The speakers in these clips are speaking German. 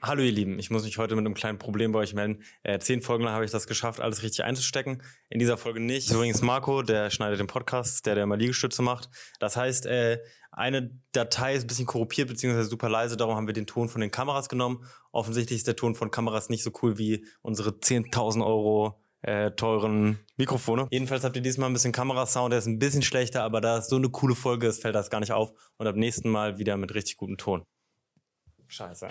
Hallo ihr Lieben, ich muss mich heute mit einem kleinen Problem bei euch melden. Äh, zehn Folgen lang habe ich das geschafft, alles richtig einzustecken. In dieser Folge nicht. Übrigens Marco, der schneidet den Podcast, der der immer Liegestütze macht. Das heißt, äh, eine Datei ist ein bisschen korruptiert beziehungsweise super leise, darum haben wir den Ton von den Kameras genommen. Offensichtlich ist der Ton von Kameras nicht so cool wie unsere 10.000 Euro äh, teuren Mikrofone. Jedenfalls habt ihr diesmal ein bisschen Kamerasound, der ist ein bisschen schlechter, aber da es so eine coole Folge ist, fällt das gar nicht auf. Und ab nächsten Mal wieder mit richtig gutem Ton. Scheiße.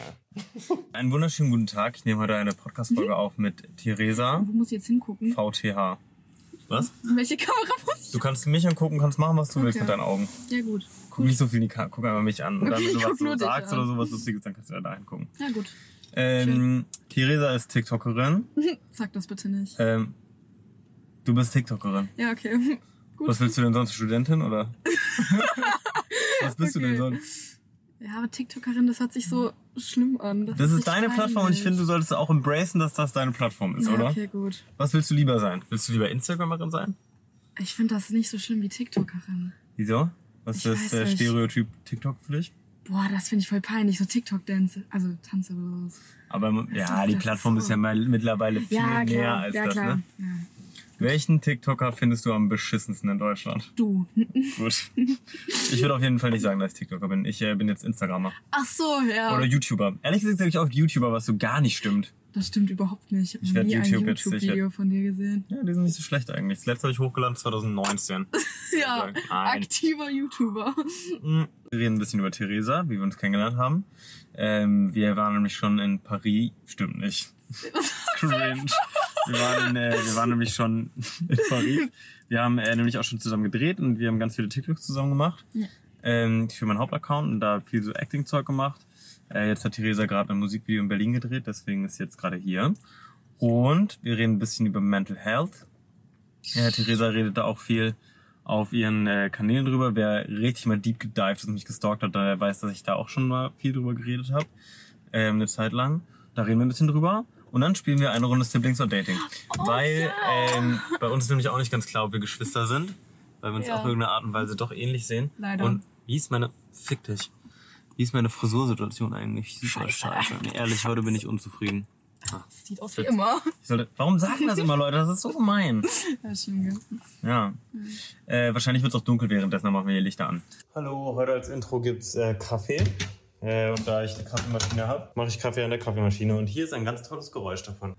Einen wunderschönen guten Tag. Ich nehme heute eine Podcast-Folge auf mit Theresa, Wo muss ich jetzt hingucken? VTH. Was? Welche Kamera muss Du kannst mich angucken, kannst machen, was du willst Okay. mit deinen Augen. ich? Ja, gut. Guck nicht so viel in die Kamera, guck einfach mich an. Und dann, Okay, wenn du ich was so sagst oder sowas Lustiges, dann kannst du ja da hingucken. Ja, gut. Ähm, Theresa ist TikTokerin. Sag das bitte nicht. Ähm, du bist TikTokerin. Ja, okay. Gut. Was willst du denn sonst? Studentin oder? was bist du denn Okay. sonst? Ja, aber TikTokerin, das hört sich so schlimm an. Das ist ist nicht deine Plattform und ich finde, du solltest auch embracen, dass das deine Plattform ist, Ja, oder? okay, gut. Was willst du lieber sein? Willst du lieber Instagramerin sein? Ich finde das nicht so schlimm wie TikTokerin. Wieso? Was Ich ist der nicht. Stereotyp TikTok für dich? Boah, das finde ich voll peinlich. So TikTok-Dance. Also Tanze oder so. Aber ja, die das Plattform ist ist so. ja mal mittlerweile viel Ja, mehr klar. als ja, das, klar. ne? Ja. Welchen TikToker findest du am beschissensten in Deutschland? Du. Gut. Ich würde auf jeden Fall nicht sagen, dass ich TikToker bin. Ich äh, bin jetzt Instagrammer. Ach so, ja. Oder YouTuber. Ehrlich gesagt sage ich auch YouTuber, was so gar nicht stimmt. das stimmt überhaupt nicht. Ich Ich habe werd nie ein YouTube jetzt YouTube-Video von dir gesehen. Ja, die sind nicht so schlecht eigentlich. Das letzte habe ich hochgeladen 2019. Ja, Nein. aktiver YouTuber. Mm, Wir reden ein bisschen über Theresa, wie wir uns kennengelernt haben. Ähm, wir waren nämlich schon in Paris. Stimmt nicht. Cringe. Wir waren, äh, wir waren nämlich schon in Paris. Wir haben äh, nämlich auch schon zusammen gedreht und wir haben ganz viele TikToks zusammen gemacht. Ja. Ähm, für meinen Hauptaccount und da viel so Acting-Zeug gemacht. Äh, jetzt hat Theresa gerade ein Musikvideo in Berlin gedreht, deswegen ist sie jetzt gerade hier. Und wir reden ein bisschen über Mental Health. Ja, Theresa redet da auch viel auf ihren äh, Kanälen drüber. Wer richtig mal deep gedived ist und mich gestalkt hat, der weiß, dass ich da auch schon mal viel drüber geredet habe. Ähm, eine Zeit lang. Da reden wir ein bisschen drüber. Und dann spielen wir eine Runde Siblings or Dating. weil ähm, bei uns ist nämlich auch nicht ganz klar, ob wir Geschwister sind. Weil wir uns Ja. auf irgendeine Art und Weise doch ähnlich sehen. Leider. Und wie ist meine... Fick dich. Wie ist meine Frisursituation eigentlich? Super scheiße. Nee, ehrlich, heute bin ich unzufrieden. Das sieht aus wie immer. Sollte, warum sagen das immer Leute? Das ist so gemein. Ja, gell? Ja. Äh, wahrscheinlich wird es auch dunkel währenddessen, dann machen wir hier Lichter an. Hallo, heute als Intro gibt's äh, Kaffee. Äh, und da ich die Kaffeemaschine habe, mache ich Kaffee an der Kaffeemaschine. Und hier ist ein ganz tolles Geräusch davon.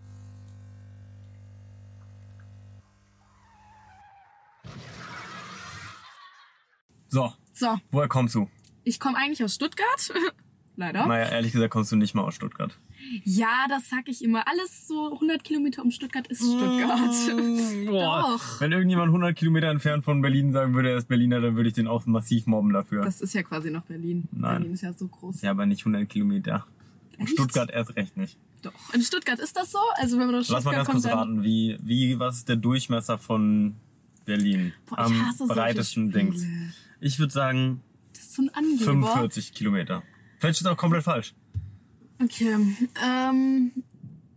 So, So, woher kommst du? ich komme eigentlich aus Stuttgart. Leider. Naja, ehrlich gesagt kommst du nicht mal aus Stuttgart. Ja, das sag ich immer. Alles so 100 Kilometer um Stuttgart ist Stuttgart. Boah, Doch. wenn irgendjemand 100 Kilometer entfernt von Berlin sagen würde, er ist Berliner, dann würde ich den auch massiv mobben dafür. Das ist ja quasi noch Berlin. Nein. Berlin ist ja so groß. ja, aber nicht 100 Kilometer. Echt? Stuttgart erst recht nicht. Doch. In Stuttgart ist das so? Also wenn man aus Lass mal Stuttgart ganz kurz kommt, raten, wie, wie, was ist der Durchmesser von Berlin? Boah, ich Am breitesten. Dings. Ich würde sagen Das ist so ein Angeber. 45 Kilometer. Vielleicht ist das auch komplett falsch. Okay. Ähm,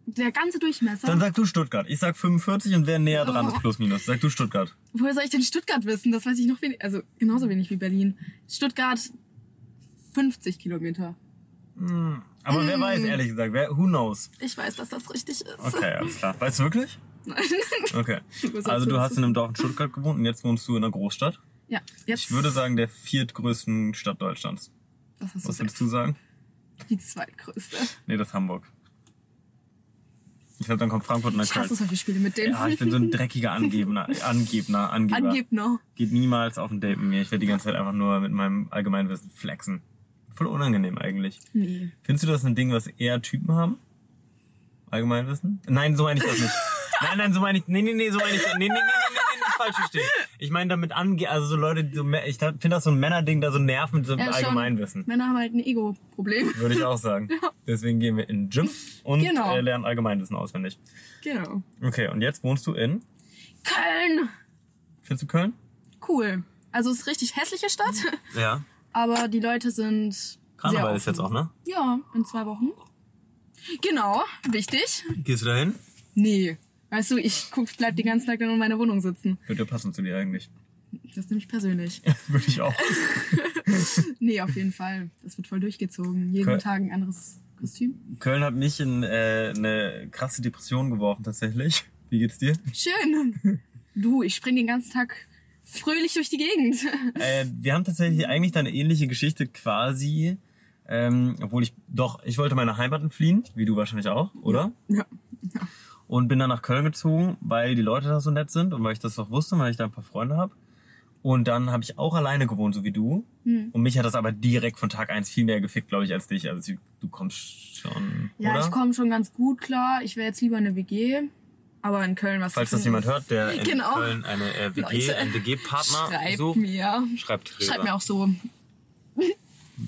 der ganze Durchmesser. Dann sag du Stuttgart. Ich sag 45 und wer näher dran Oh. ist, plus minus. Sag du Stuttgart. Woher soll ich denn Stuttgart wissen? Das weiß ich noch wenig. Also genauso wenig wie Berlin. Stuttgart 50 Kilometer. Aber Mm. wer weiß, ehrlich gesagt, wer, who knows? Ich weiß, dass das richtig ist. Okay, alles klar. Weißt du wirklich? Nein. Okay. Also du hast in einem Dorf in Stuttgart gewohnt und jetzt wohnst du in einer Großstadt. Ja, jetzt. Ich würde sagen, der viertgrößten Stadt Deutschlands. Das hast du Was würdest du sagen? Die zweitgrößte. Nee, das ist Hamburg. Ich glaube, dann kommt Frankfurt und dann Ich hasse solche Spiele mit denen. Ja, ich bin so ein dreckiger Angebner, Angebner, Angeber. Angebner. Geht niemals auf ein Date mit mir. Ich werde die ganze Zeit einfach nur mit meinem Allgemeinwissen flexen. Voll unangenehm eigentlich. Nee. Findest du das ein Ding, was eher Typen haben? Allgemeinwissen? Nein, so meine ich das nicht. Nein, nein, so meine ich. Nee, nee, nee, so meine ich das. Nee, nee, nee, nee, nee, falsch verstehen. Ich meine damit ange, also so Leute, so, ich finde das so ein Männerding, da so nervt mit so Ja. Allgemeinwissen. Männer haben halt ein Ego-Problem. Würde ich auch sagen. Deswegen gehen wir in den Gym und Genau. äh, lernen Allgemeinwissen auswendig. Genau. Okay, und jetzt wohnst du in, Köln. findest du Köln? Cool. Also es ist richtig hässliche Stadt, Ja. aber die Leute sind. Karneval ist jetzt auch, ne? Ja, in zwei Wochen. Genau, wichtig. Gehst du da hin? Nee. Weißt du, ich guck, bleib die ganze Zeit nur in meiner Wohnung sitzen. Würde passen zu dir eigentlich. Das nehme ich persönlich. Würde ich auch. nee, auf jeden Fall. Das wird voll durchgezogen. Jeden Köln- Tag ein anderes Kostüm. Köln hat mich in äh, eine krasse Depression geworfen tatsächlich. Wie geht's dir? Schön. Du, ich spring den ganzen Tag fröhlich durch die Gegend. Äh, wir haben tatsächlich eigentlich da eine ähnliche Geschichte quasi. Ähm, obwohl ich doch, ich wollte meine Heimat entfliehen, wie du wahrscheinlich auch, oder? Ja. Und bin dann nach Köln gezogen, weil die Leute da so nett sind und weil ich das auch wusste, weil ich da ein paar Freunde habe. Und dann habe ich auch alleine gewohnt, so wie du. Hm. Und mich hat das aber direkt von Tag eins viel mehr gefickt, glaube ich, als dich. Also du kommst schon, Ja, oder? ich komme schon ganz gut klar. Ich wäre jetzt lieber eine WG. Aber in Köln was Falls das jemand ist- hört, der in Genau. Köln eine äh, WG, Leute, einen WG-Partner Schreibt sucht, mir. schreibt. Schreibt mir auch so.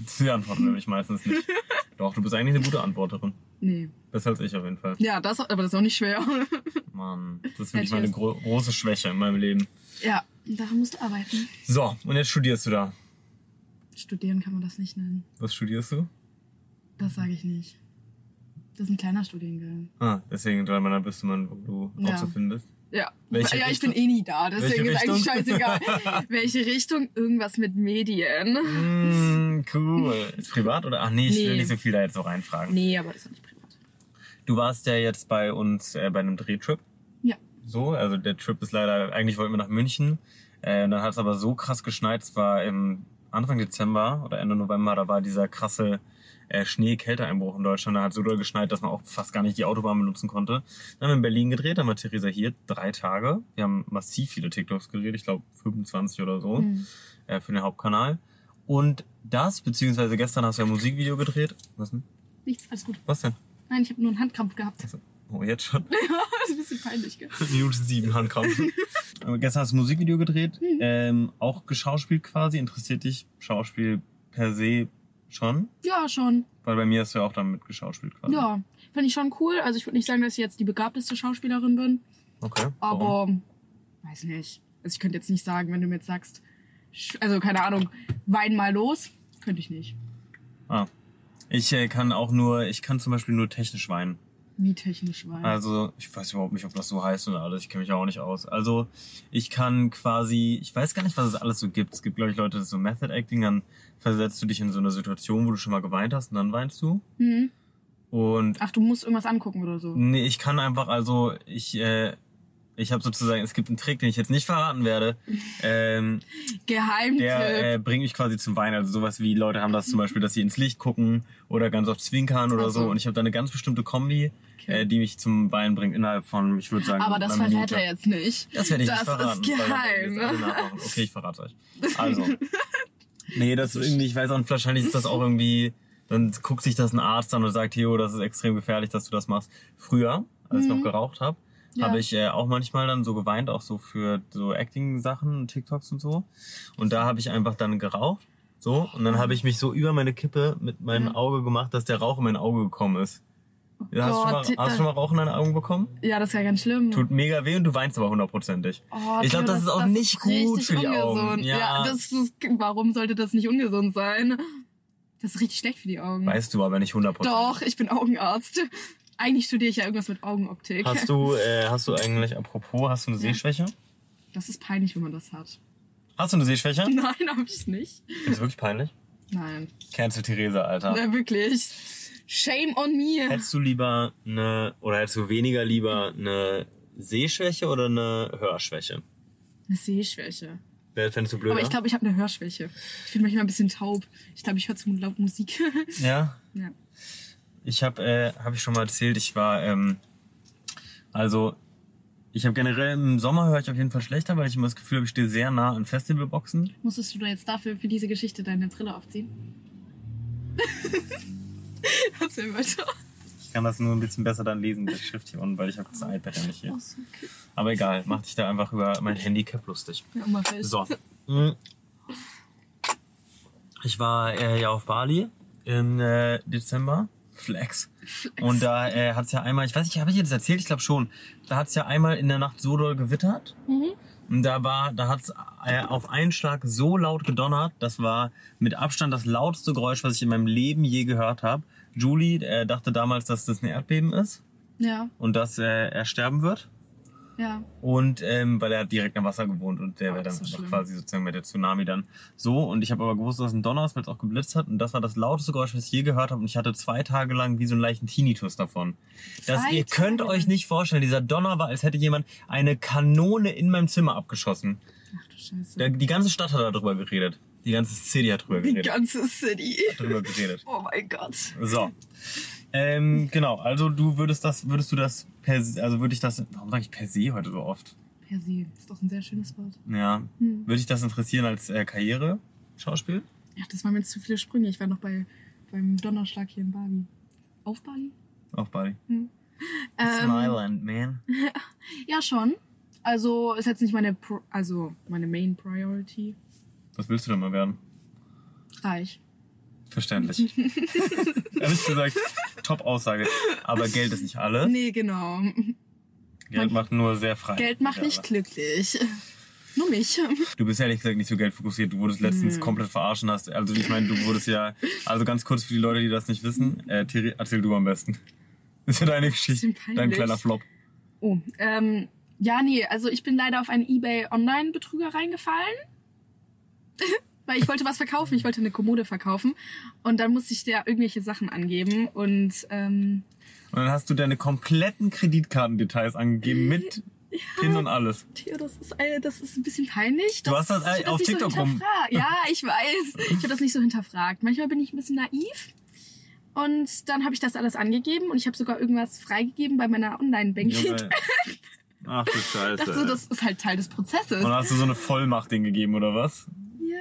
Sie antwortet nämlich meistens nicht. Doch, du bist eigentlich eine gute Antworterin. Nee. Besser als ich auf jeden Fall. Ja, das, aber das ist auch nicht schwer. Mann, das ist wirklich meine gro große Schwäche in meinem Leben. ja, daran musst du arbeiten. So, und jetzt studierst du da. Studieren kann man das nicht nennen. Was studierst du? Das sage ich nicht. Das ist ein kleiner Studiengang. Ah, deswegen, weil man dann wüsste man, wo du Ja. auch zu finden bist. Ja, Welche ja ich bin eh nie da, deswegen ist eigentlich scheißegal. Welche Richtung? Irgendwas mit Medien. Mm, cool. Ist privat oder? Ach nee, ich will Nee. nicht so viel da jetzt so reinfragen. Nee, aber das ist auch nicht privat. Du warst ja jetzt bei uns äh, bei einem Drehtrip. Ja. So, also der Trip ist leider, eigentlich wollten wir nach München. Äh, dann hat es aber so krass geschneit. Es war im Anfang Dezember oder Ende November, da war dieser krasse äh, Schnee-Kälteeinbruch in Deutschland. Da hat so doll geschneit, dass man auch fast gar nicht die Autobahn benutzen konnte. Dann haben wir in Berlin gedreht, dann war Theresa hier, drei Tage. Wir haben massiv viele TikToks gedreht, ich glaube 25 oder so, Mhm. äh, für den Hauptkanal. Und das, beziehungsweise gestern hast du ja ein Musikvideo gedreht. Was denn? Nichts, alles gut. Was denn? Nein, ich habe nur einen Handkrampf gehabt. Achso. Oh, jetzt schon. das ist ein bisschen peinlich, gell? Minute sieben Handkrampf. Aber gestern hast du ein Musikvideo gedreht, ähm, auch geschauspielt quasi. Interessiert dich Schauspiel per se schon? Ja, schon. Weil bei mir hast du ja auch damit geschauspielt quasi. Ja, finde ich schon cool. Also ich würde nicht sagen, dass ich jetzt die begabteste Schauspielerin bin, Okay. warum? aber weiß nicht. Also ich könnte jetzt nicht sagen, wenn du mir jetzt sagst, also keine Ahnung, wein mal los, könnte ich nicht. Ah. Ich äh, kann auch nur, ich kann zum Beispiel nur technisch weinen. Wie technisch weinen. Also, ich weiß überhaupt nicht, ob das so heißt und alles. Ich kenne mich auch nicht aus. Also, ich kann quasi, ich weiß gar nicht, was es alles so gibt. Es gibt, glaube ich, Leute, das ist so Method Acting, dann versetzt du dich in so eine Situation, wo du schon mal geweint hast und dann weinst du. Hm. Und Ach, du musst irgendwas angucken oder so. Nee, ich kann einfach, also ich, äh, ich habe sozusagen, es gibt einen Trick, den ich jetzt nicht verraten werde. Ähm, Geheimtipp. der äh, bringt mich quasi zum Weinen. Also sowas wie Leute haben das zum Beispiel, dass sie ins Licht gucken oder ganz oft zwinkern oder Ach so. Und ich habe da eine ganz bestimmte Kombi, Okay. äh, die mich zum Weinen bringt innerhalb von, ich würde sagen, aber das verrät er jetzt nicht. Das werde ich das nicht verraten. ist weil dann geheim. Okay, ich verrate euch. Also. Nee, das ist irgendwie, ich weiß auch nicht, wahrscheinlich ist das auch irgendwie, dann guckt sich das ein Arzt an und sagt, Theo, das ist extrem gefährlich, dass du das machst. Früher, als ich noch geraucht habe, Mhm. Ja. habe ich äh, auch manchmal dann so geweint, auch so für so Acting-Sachen, TikToks und so. Und da habe ich einfach dann geraucht. So, und dann habe ich mich so über meine Kippe mit meinem Ja. Auge gemacht, dass der Rauch in mein Auge gekommen ist. Ja, hast, du schon mal, Gott, hast du schon mal Rauch in deine Augen bekommen? Ja, das ist ja ganz schlimm. Tut mega weh und du weinst aber hundertprozentig. Oh, ich glaube, Theo, das, ist auch nicht gut richtig für die Augen. ungesund. Ja, das ist, warum sollte das nicht ungesund sein? Das ist richtig schlecht für die Augen. weißt du aber nicht hundertprozentig. Doch, ich bin Augenarzt. Eigentlich studiere ich ja irgendwas mit Augenoptik. Hast du, äh, hast du eigentlich, apropos, hast du eine Ja. Sehschwäche? Das ist peinlich, wenn man das hat. Hast du eine Sehschwäche? Nein, habe ich nicht. Du wirklich peinlich? Nein. Cancel Theresa, Alter. Na, wirklich. Shame on me. Hättest du lieber eine, oder hättest du weniger lieber eine Sehschwäche oder eine Hörschwäche? Eine Sehschwäche. Wer fändest du blöder? Aber ich glaube, ich habe eine Hörschwäche. Ich bin manchmal ein bisschen taub. Ich glaube, ich höre zu laut Musik. ja, ja. Ich habe, äh, habe ich schon mal erzählt, ich war, ähm, also, ich habe generell im Sommer höre ich auf jeden Fall schlechter, weil ich immer das Gefühl habe, ich stehe sehr nah an Festivalboxen. Musstest du da jetzt dafür, für diese Geschichte, deine Brille aufziehen? Erzähl weiter. Ich kann das nur ein bisschen besser dann lesen, die Schrift hier unten, weil ich habe das iPad ja nicht hier. Aber egal, mach dich da einfach über mein Handicap lustig. So. Mm. Ich war äh, ja auf Bali im äh, Dezember. Flex. Und da äh, hat es ja einmal, ich weiß nicht, habe ich dir das erzählt? Ich glaube schon. Da hat es ja einmal in der Nacht so doll gewittert. Mhm. Und da war, da hat es äh, auf einen Schlag so laut gedonnert. Das war mit Abstand das lautste Geräusch, was ich in meinem Leben je gehört habe. Julie äh, dachte damals, dass das ein Erdbeben ist Ja. und dass äh, er sterben wird. Ja. Und ähm, weil er hat direkt am Wasser gewohnt und der Oh, wäre dann so quasi sozusagen mit der Tsunami dann so. Und ich habe aber gewusst, dass es ein Donner ist, weil es auch geblitzt hat. Und das war das lauteste Geräusch, was ich je gehört habe. Und ich hatte zwei Tage lang wie so einen leichten Tinnitus davon. Das, ihr könnt Tage? euch nicht vorstellen, dieser Donner war, als hätte jemand eine Kanone in meinem Zimmer abgeschossen. Ach du Scheiße. Der, die ganze Stadt hat darüber geredet. Die ganze City hat drüber Die geredet. ganze City. Hat darüber geredet. Oh mein Gott. So. Ähm, genau, also du würdest das, würdest du das per se, also würde ich das, warum sage ich per se heute so oft? Per se. Ist doch ein sehr schönes Wort. Ja. Hm. Würde ich das interessieren als äh, Karriere? Schauspiel? Ja, das waren mir jetzt zu viele Sprünge. Ich war noch bei, beim Donnerschlag hier in Bali. Auf Bali? Auch Bali. Ähm, Smiland, man. ja, schon. Also ist jetzt nicht meine, Pro also meine Main Priority. Was willst du denn mal werden? Reich. Verständlich. Ehrlich gesagt, Top-Aussage. Aber Geld ist nicht alles. Nee, genau. Geld macht nur sehr frei. Geld macht Ja, nicht aber- glücklich. Nur mich. Du bist ehrlich gesagt nicht so geldfokussiert. Du wurdest letztens komplett verarschen hast. Also ich meine, du wurdest ja, also ganz kurz für die Leute, die das nicht wissen, äh, Thierry, erzähl du am besten. Das ist ja deine Geschichte. Dein kleiner Flop. Oh, ähm, ja, nee, also ich bin leider auf einen eBay Online-Betrüger reingefallen. Weil ich wollte was verkaufen, ich wollte eine Kommode verkaufen. Und dann musste ich da irgendwelche Sachen angeben. Und ähm, Und dann hast du deine kompletten Kreditkartendetails angegeben mit PIN und alles. Theo, das ist, das ist ein bisschen peinlich. Du hast das, hab auf nicht TikTok so rum-. Ja, ich weiß. Ich habe das nicht so hinterfragt. Manchmal bin ich ein bisschen naiv. Und dann habe ich das alles angegeben und ich habe sogar irgendwas freigegeben bei meiner Online-Banking. Ach du Scheiße. dachte so, das ist halt Teil des Prozesses. und dann hast du so eine Vollmacht denen gegeben, oder was?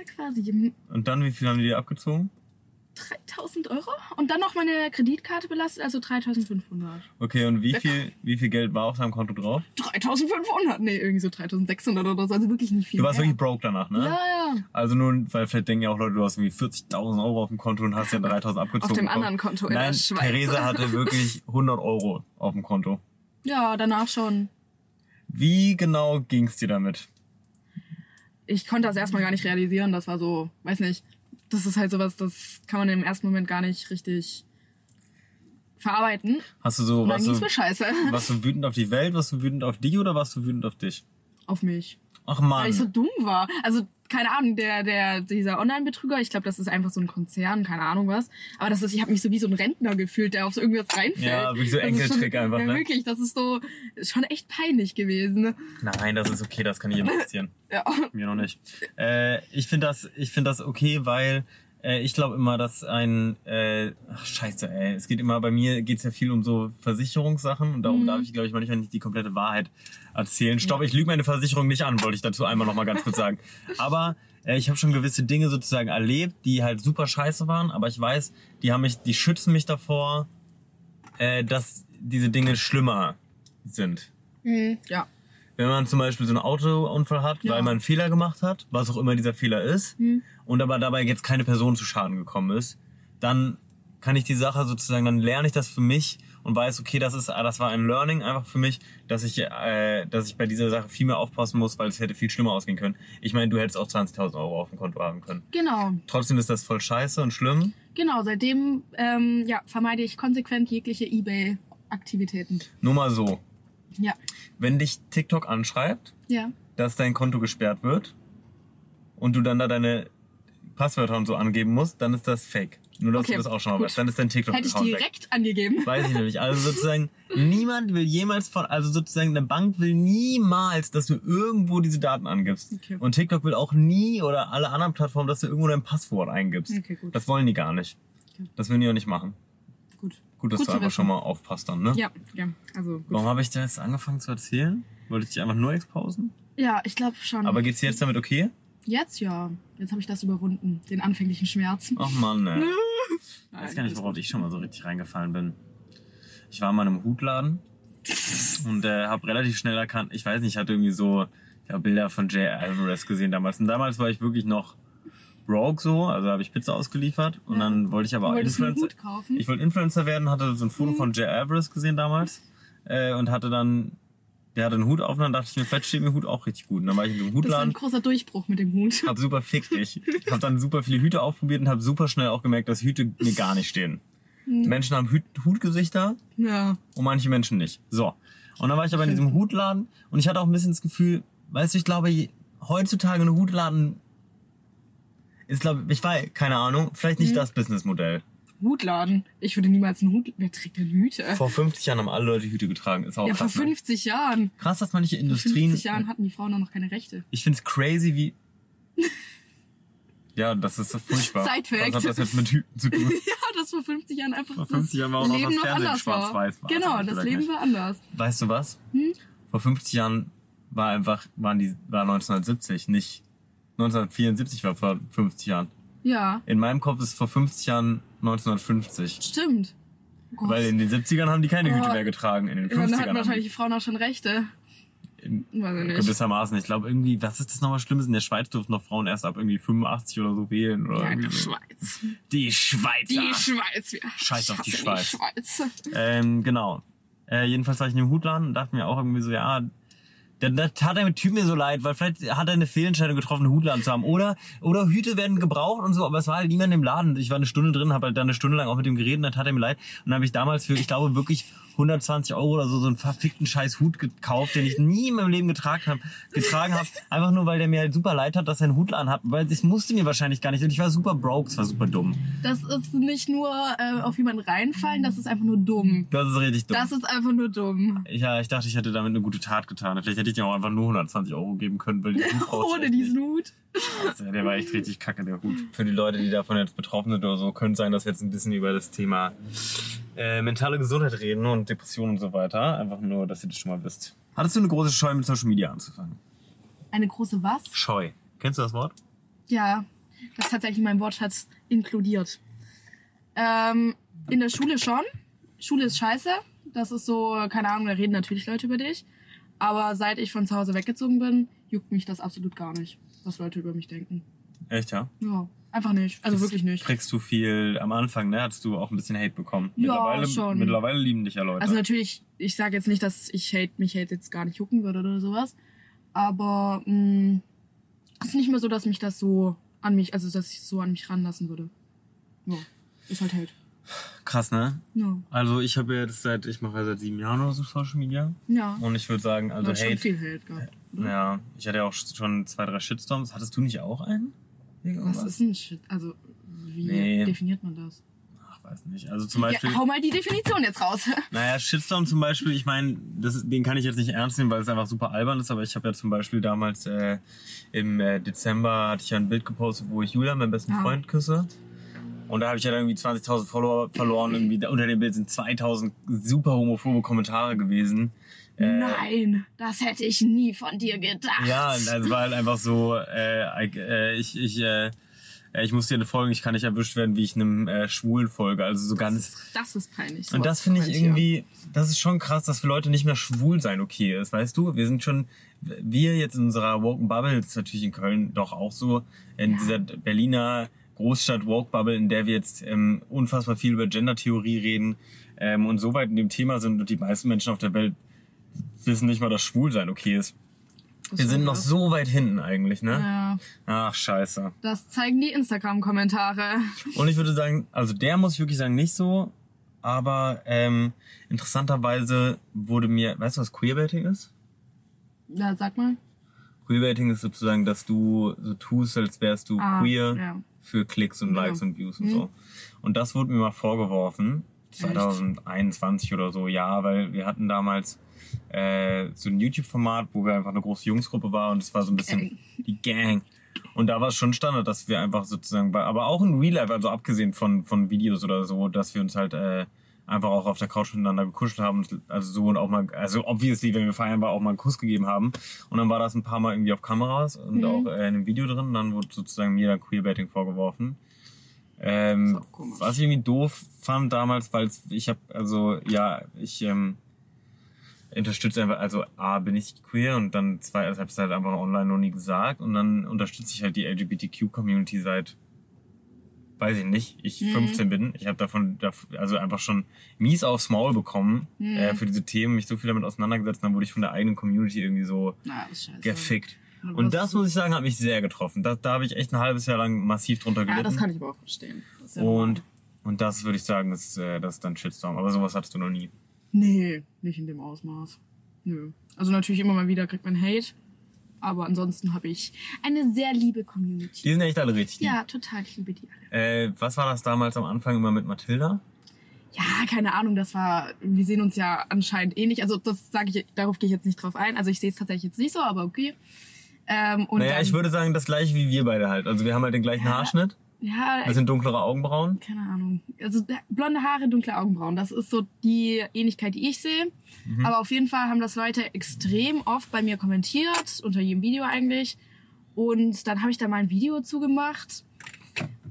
Quasi. Und dann, wie viel haben die dir abgezogen? 3000 Euro und dann noch meine Kreditkarte belastet, also 3500. Okay, und wie viel, wie viel Geld war auf deinem Konto drauf? 3500? Nee, irgendwie so 3600 oder so, also wirklich nicht viel. Du warst mehr. wirklich broke danach, ne? Ja, ja. Also nun, weil vielleicht denken ja auch Leute, du hast irgendwie 40.000 Euro auf dem Konto und hast ja 3.000 abgezogen. Auf dem anderen Konto in Nein, der Schweiz. Theresa hatte wirklich 100 Euro auf dem Konto. Ja, danach schon. Wie genau ging's dir damit? Ich konnte das erstmal gar nicht realisieren. Das war so, weiß nicht, das ist halt sowas, das kann man im ersten Moment gar nicht richtig verarbeiten. Hast du so, ging's du, mir scheiße. warst du wütend auf die Welt, warst du wütend auf dich oder warst du wütend auf dich? Auf mich. Ach Weil ich so dumm war. Also, keine Ahnung, der, der, dieser Online-Betrüger, ich glaube, das ist einfach so ein Konzern, keine Ahnung was. Aber das ist, ich habe mich so wie so ein Rentner gefühlt, der auf so irgendwas reinfällt. Ja, wirklich so Enkeltrick einfach, Ja, ne? wirklich, das ist so schon echt peinlich gewesen. ne? Nein, das ist okay, das kann jedem passieren. Ja. Mir noch nicht. Äh, ich finde das, ich finde das okay, weil äh, ich glaube immer, dass ein, äh, ach scheiße, ey, es geht immer, bei mir geht's ja viel um so Versicherungssachen und darum darf ich, glaube ich, manchmal nicht die komplette Wahrheit erzählen. Stopp, ich lüge meine Versicherung nicht an, wollte ich dazu einmal noch mal ganz kurz sagen. Aber äh, ich habe schon gewisse Dinge sozusagen erlebt, die halt super scheiße waren, aber ich weiß, die haben mich, die schützen mich davor, äh, dass diese Dinge schlimmer sind Mhm. Ja. Wenn man zum Beispiel so einen Autounfall hat, Ja. weil man einen Fehler gemacht hat, was auch immer dieser Fehler ist, Hm. und aber dabei jetzt keine Person zu Schaden gekommen ist, dann kann ich die Sache sozusagen, dann lerne ich das für mich und weiß, okay, das ist, das war ein Learning einfach für mich, dass ich, äh, dass ich bei dieser Sache viel mehr aufpassen muss, weil es hätte viel schlimmer ausgehen können. Ich meine, du hättest auch 20.000 Euro auf dem Konto haben können. Genau. Trotzdem ist das voll scheiße und schlimm. Genau, seitdem ähm, ja, vermeide ich konsequent jegliche Ebay-Aktivitäten. Nur mal so. Ja. Wenn dich TikTok anschreibt, Ja. dass dein Konto gesperrt wird und du dann da deine Passwörter und so angeben musst, dann ist das fake. Nur, dass Okay, du das auch schon mal weißt. Dann ist dein Hätte ich TikTok-Account weg. direkt angegeben. Weiß ich nämlich. Also sozusagen, niemand will jemals von, also sozusagen eine Bank will niemals, dass du irgendwo diese Daten angibst. Okay. Und TikTok will auch nie oder alle anderen Plattformen, dass du irgendwo dein Passwort eingibst. Okay, gut. Das wollen die gar nicht. Okay. Das will die auch nicht machen. Gut. Dass Gut du einfach wissen. schon mal aufpasst dann, ne? Ja, ja. Also gut. Warum habe ich da jetzt angefangen zu erzählen? Wollte ich dich einfach nur exposen? Ja, ich glaube schon. Aber geht's dir jetzt damit okay? Jetzt ja. Jetzt habe ich das überwunden. Den anfänglichen Schmerz. Ach man, ne. Ich weiß gar nicht, worauf ich schon mal so richtig reingefallen bin. Ich war mal in einem Hutladen und äh, habe relativ schnell erkannt, ich weiß nicht, ich hatte irgendwie so hab Bilder von Jay Alvarez gesehen damals. Und damals war ich wirklich noch broke so, also habe ich Pizza ausgeliefert und Ja. dann wollte ich aber einen Influencer. Hut kaufen? Ich wollte Influencer werden, hatte so ein Foto von Jay Alvarez gesehen damals äh, und hatte dann, der hatte einen Hut auf und dann dachte ich mir, vielleicht steht mir Hut auch richtig gut. Und dann war ich in einem das war ein Hutladen großer Durchbruch mit dem Hut. hab super fick dich. Hab dann super viele Hüte aufprobiert und hab super schnell auch gemerkt, dass Hüte mir gar nicht stehen. Menschen haben Hut Hutgesichter Ja. und manche Menschen nicht. So. Und dann war ich aber in diesem Hutladen und ich hatte auch ein bisschen das Gefühl, weißt du, ich glaube, heutzutage ein Hutladen ist, glaube ich, weiß, keine Ahnung, vielleicht nicht das Businessmodell. Hutladen. Ich würde niemals einen Hut. Wer trägt denn Hüte? Vor 50 Jahren haben alle Leute Hüte getragen. Ist auch ja, vor krass. ne? 50 Jahren. Krass, dass manche Vor Industrien. 50 Jahren hatten die Frauen auch noch keine Rechte. Ich find's crazy, wie. Ja, das ist so furchtbar. Side-Fact. Was hat das jetzt mit Hüten zu tun? Ja, das vor 50 Jahren einfach Vor 50 Jahren war auch das noch Leben das Fernsehen anders war. schwarz-weiß war. Genau, Das Leben nicht. war anders. Weißt du was? Hm? Vor 50 Jahren war einfach, waren die, war 1970, nicht 1974 war vor 50 Jahren. Ja, In meinem Kopf ist vor 50 Jahren 1950. stimmt. Gott. Weil in den 70ern haben die keine Oh. Hüte mehr getragen. In den ja, dann 50ern hatten wahrscheinlich die Frauen auch schon Rechte. die, Weiß ich nicht. gewissermaßen. Ich glaube irgendwie, was ist das nochmal Schlimmes? In der Schweiz durften noch Frauen erst ab irgendwie 85 oder so wählen. Oder Ja, in irgendwie der so. Schweiz. Die Schweizer. Die Schweiz. Ja. Scheiß auf die Schweiz. Schweiz. Ähm, genau. Äh, jedenfalls war ich in dem Hutladen und dachte mir auch irgendwie so, ja, da, da tat der Typ mir so leid, weil vielleicht hat er eine Fehlentscheidung getroffen, einen Hutladen zu haben. Oder, oder Hüte werden gebraucht und so, aber es war halt niemand im Laden. Ich war eine Stunde drin, habe halt dann eine Stunde lang auch mit ihm geredet dann tat er mir leid. Und dann habe ich damals für, ich glaube, wirklich 120 Euro oder so, so einen verfickten scheiß Hut gekauft, den ich nie in meinem Leben getragen habe. Getragen hab, einfach nur, weil der mir halt super leid hat, dass er einen Hutladen hat. Weil das musste mir wahrscheinlich gar nicht. Und ich war super broke, es war super dumm. Das ist nicht nur äh, auf jemanden reinfallen, das ist einfach nur dumm. Das ist richtig dumm. Das ist einfach nur dumm. Ja, ich dachte, ich hätte damit eine gute Tat getan. Vielleicht hätte ich dir auch einfach nur 120 Euro geben können, weil die Hut Ohne diesen. Hut. Also, Der war echt richtig kacke, der Hut. Für die Leute, die davon jetzt betroffen sind oder so, könnte sein, dass wir jetzt ein bisschen über das Thema äh, mentale Gesundheit reden und Depressionen und so weiter. Einfach nur, dass ihr das schon mal wisst. Hattest du eine große Scheu, mit Social Media anzufangen? Eine große was? Scheu. Kennst du das Wort? Ja, das ist tatsächlich mein Wortschatz inkludiert. Ähm, in der Schule schon. Schule ist scheiße. Das ist so, keine Ahnung, da reden natürlich Leute über dich. Aber seit ich von zu Hause weggezogen bin, juckt mich das absolut gar nicht, was Leute über mich denken. Echt, ja? Ja, einfach nicht. Also wirklich nicht. Kriegst du viel am Anfang, ne? Hattest du auch ein bisschen Hate bekommen? Ja, mittlerweile, schon. Mittlerweile lieben dich ja Leute. Also natürlich, ich sage jetzt nicht, dass ich hate, mich Hate jetzt gar nicht jucken würde oder sowas. Aber mh, es ist nicht mehr so, dass mich das so an mich, also dass ich so an mich ranlassen würde. Ja, ist halt Hate. Krass, ne? Ja. Also ich habe ja das seit, ich mache ja seit sieben Jahren oder so Social Media. Ja. Und ich würde sagen, also hast schon Hate. viel Hate gehabt. Oder? Ja, ich hatte ja auch schon zwei, drei Shitstorms. Hattest du nicht auch einen? Was ist ein Shit? Also, wie Nee. definiert man das? Ach, weiß nicht. Also zum Beispiel. Ja, hau mal die Definition jetzt raus. Naja, Shitstorm zum Beispiel, ich meine, den kann ich jetzt nicht ernst nehmen, weil es einfach super albern ist, aber ich habe ja zum Beispiel damals äh, im äh, Dezember hatte ich ja ein Bild gepostet, wo ich Julian, meinen besten Ah. Freund, küsse. Und da habe ich ja dann irgendwie 20.000 Follower verloren. Irgendwie da- unter dem Bild sind 2.000 super homophobe Kommentare gewesen. Äh, Nein, das hätte ich nie von dir gedacht. Ja, also war halt einfach so, äh, ich, äh, ich, ich, äh, ich muss dir eine folgen, ich kann nicht erwischt werden, wie ich einem äh, Schwulen folge. Also so ganz. Das ist peinlich. Und das finde ich irgendwie, das ist schon krass, dass für Leute nicht mehr schwul sein okay ist, weißt du? Wir sind schon, wir jetzt in unserer Woken Bubble, das ist natürlich in Köln doch auch so, in Ja. dieser Berliner Großstadt Woke Bubble, in der wir jetzt ähm, unfassbar viel über Gender-Theorie reden ähm, und so weit in dem Thema sind und die meisten Menschen auf der Welt wissen nicht mal, dass Schwulsein okay ist. Das Wir sind noch krass. so weit hinten eigentlich, ne? Ja, Ach, scheiße. das zeigen die Instagram-Kommentare. Und ich würde sagen, also der muss ich wirklich sagen, nicht so. Aber ähm, interessanterweise wurde mir, weißt du, was Queerbaiting ist? Ja, sag mal. Queerbaiting ist sozusagen, dass du so tust, als wärst du Ah, queer ja. für Klicks und Genau. Likes und Views und Mhm. so. Und das wurde mir mal vorgeworfen, 2021 oder so, ja, weil wir hatten damals äh, so ein YouTube-Format, wo wir einfach eine große Jungsgruppe war und es war so ein bisschen die Gang. Und da war es schon Standard, dass wir einfach sozusagen, bei, aber auch in Real Life, also abgesehen von, von Videos oder so, dass wir uns halt äh, einfach auch auf der Couch miteinander gekuschelt haben. Also so und auch mal, also obviously, wenn wir feiern, war auch mal einen Kuss gegeben haben. Und dann war das ein paar Mal irgendwie auf Kameras und Mhm. auch äh, in einem Video drin. Und dann wurde sozusagen mir dann Queerbaiting vorgeworfen. Ähm, was ich irgendwie doof fand damals, weil ich habe, also ja, ich ähm, unterstütze einfach, also A, bin ich queer und dann zwei, das habe ich halt einfach online noch nie gesagt und dann unterstütze ich halt die LGBTQ-Community seit, weiß ich nicht, ich Mhm. 15 bin. Ich habe davon, also einfach schon mies aufs Maul bekommen Mhm. äh, für diese Themen, mich so viel damit auseinandergesetzt, dann wurde ich von der eigenen Community irgendwie so Na, gefickt. Und das das muss ich sagen, hat mich sehr getroffen. Da, da habe ich echt ein halbes Jahr lang massiv drunter gelitten. Ja, das kann ich aber auch verstehen. Das ja Und Und das würde ich sagen, ist, äh, das ist dann Shitstorm. Aber sowas hattest du noch nie. Nee, nicht in dem Ausmaß. Nö. Also natürlich immer mal wieder kriegt man Hate. Aber ansonsten habe ich eine sehr liebe Community. Die sind echt alle richtig. Ja, total. Ich liebe die alle. Äh, was war das damals am Anfang immer mit Mathilda? Ja, keine Ahnung, das war, wir sehen uns ja anscheinend ähnlich. Also das sage ich, darauf gehe ich jetzt nicht drauf ein. Also ich sehe es tatsächlich jetzt nicht so, aber okay. Ähm, naja, dann, ich würde sagen, das gleiche wie wir beide halt. Also wir haben halt den gleichen Haarschnitt. Ja, sind dunklere Augenbrauen. keine Ahnung. Also blonde Haare, dunkle Augenbrauen, das ist so die Ähnlichkeit, die ich sehe. Mhm. Aber auf jeden Fall haben das Leute extrem oft bei mir kommentiert, unter jedem Video eigentlich. Und dann habe ich da mal ein Video zugemacht.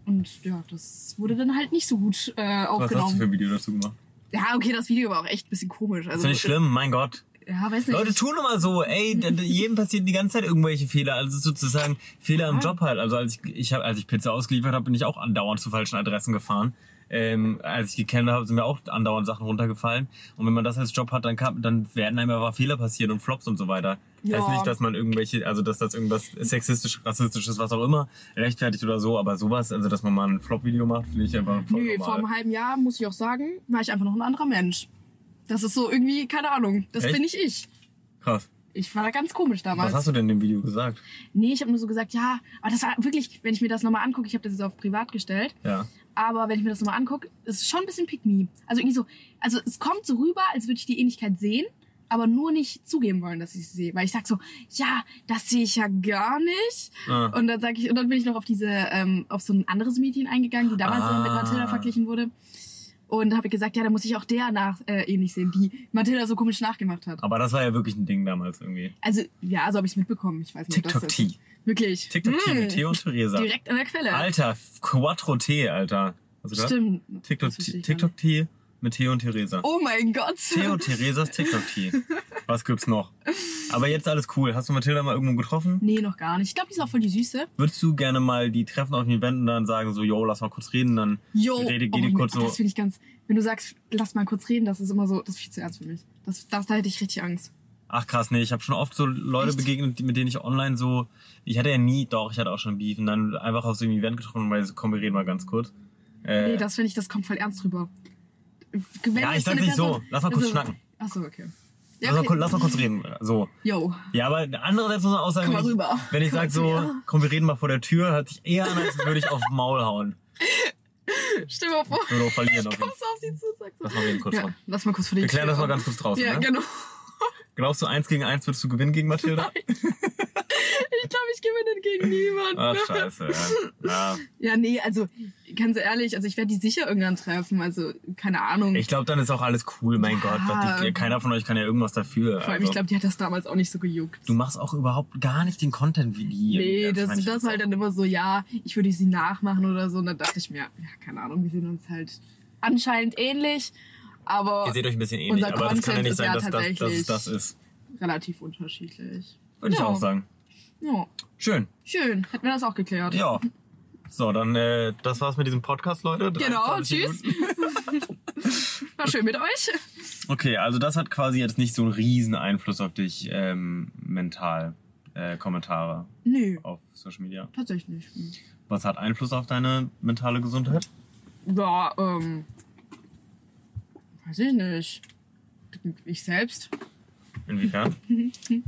Und ja, das wurde dann halt nicht so gut äh, Was hast du aufgenommen. für ein Video dazu gemacht? Ja, okay, das Video war auch echt ein bisschen komisch. Das Also, ist nicht schlimm, mein Gott. Ja, weiß nicht. Leute, tun immer so, ey, jedem passieren die ganze Zeit irgendwelche Fehler, also sozusagen Fehler im Ja. Job halt. Also als ich, ich hab, als ich Pizza ausgeliefert habe, bin ich auch andauernd zu falschen Adressen gefahren. Ähm, als ich gekennert habe, sind mir auch andauernd Sachen runtergefallen. Und wenn man das als Job hat, dann, kann, dann werden einem aber Fehler passieren und Flops und so weiter. Ja. Heißt nicht, dass man irgendwelche, also dass das irgendwas sexistisch, rassistisches, was auch immer, rechtfertigt oder so, aber sowas, also dass man mal ein Flop-Video macht, finde ich einfach voll Nö, vor normal. einem halben Jahr, muss ich auch sagen, war ich einfach noch ein anderer Mensch. Das ist so irgendwie, keine Ahnung, das Echt? bin nicht ich. Krass. Ich war da ganz komisch damals. Was hast du denn in dem Video gesagt? Nee, ich habe nur so gesagt, ja, aber das war wirklich, wenn ich mir das nochmal angucke, ich habe das jetzt auf privat gestellt, Ja. aber wenn ich mir das nochmal angucke, ist es schon ein bisschen pick me. Also irgendwie so, also es kommt so rüber, als würde ich die Ähnlichkeit sehen, aber nur nicht zugeben wollen, dass ich sie sehe. Weil ich sag so, ja, das sehe ich ja gar nicht. Ah. Und dann sag ich, und dann bin ich noch auf diese, ähm, auf so ein anderes Mädchen eingegangen, die damals Ah. mit Mathilda verglichen wurde. Und da habe ich gesagt, ja, da muss ich auch der nach äh, ähnlich sehen, die Mathilda so komisch nachgemacht hat. Aber das war ja wirklich ein Ding damals irgendwie. Also, ja, so habe ich es mitbekommen. Ich weiß nicht, das TikTok-T. ist- Wirklich. TikTok-T Mm. mit Theo und Theresa. Direkt an der Quelle. Alter, Quattro T, Alter. Gehört? Stimmt. TikTok, ich TikTok T mit Theo und Theresa. Oh mein Gott. Theo und Theresas TikTok T. Was gibt's noch? Aber jetzt alles cool. Hast du Mathilda mal irgendwo getroffen? Nee, noch gar nicht. Ich glaube, die ist auch voll die Süße. Würdest du gerne mal die treffen auf dem Event und dann sagen so, yo, lass mal kurz reden, dann Jo. rede, oh, geh die nee, kurz so. Das finde ich ganz. Wenn du sagst, lass mal kurz reden, das ist immer so, das ist viel zu ernst für mich. Das, das, da hätte ich richtig Angst. Ach krass, nee, ich habe schon oft so Leute Echt? begegnet, die- mit denen ich online so, ich hatte ja nie, doch, ich hatte auch schon Beef und dann einfach auf so einem Event getroffen, weil so, komm, wir reden mal ganz kurz. Äh, Nee, das finde ich, das kommt voll ernst rüber. Wenn Ja, ich sag nicht so. Lass mal kurz also- schnacken. Ach so, okay. lass, mal, kurz- lass mal kurz reden. So. Yo. Ja, aber andererseits muss man auch sagen, wenn ich- wenn ich sag so, mir. komm, wir reden mal vor der Tür, hört sich eher an, als würde ich aufs Maul hauen. Stell dir mal vor. Würde auch verlieren jeden Kommst du auf sie zu sagst so. Lass mal reden kurz Ja, lass mal kurz vor die Wir klären Tür das mal ganz kurz draußen, Ja, ne? genau. Glaubst du, eins gegen eins würdest du gewinnen gegen Mathilda? Ich glaube, ich gewinne gegen niemanden. Ach, scheiße, ja. ja. Ja, nee, also ganz ehrlich, also ich werde die sicher irgendwann treffen. Also keine Ahnung. Ich glaube, dann ist auch alles cool, mein Ja. Gott. Die, keiner von euch kann ja irgendwas dafür. Vor allem, also. ich glaube, die hat das damals auch nicht so gejuckt. Du machst auch überhaupt gar nicht den Content wie die. Nee, das, ich das war halt dann immer so, ja, ich würde sie nachmachen oder so. Und dann dachte ich mir, ja, keine Ahnung, wir sehen uns halt anscheinend ähnlich, aber Ihr seht euch ein bisschen ähnlich, aber das kann ja Content nicht sein, ja dass, das, dass das ist. relativ unterschiedlich. Würde ich Ja. auch sagen. Ja, Schön. schön. Hätten wir das auch geklärt. Ja. So, dann äh, das war's mit diesem Podcast, Leute. Genau, 23 tschüss. War schön mit euch. Okay, also das hat quasi jetzt nicht so einen riesen Einfluss auf dich ähm, mental. Äh, Kommentare Nö, auf Social Media. tatsächlich nicht. Was hat Einfluss auf deine mentale Gesundheit? Ja, ähm, weiß ich nicht. Ich selbst. Inwiefern?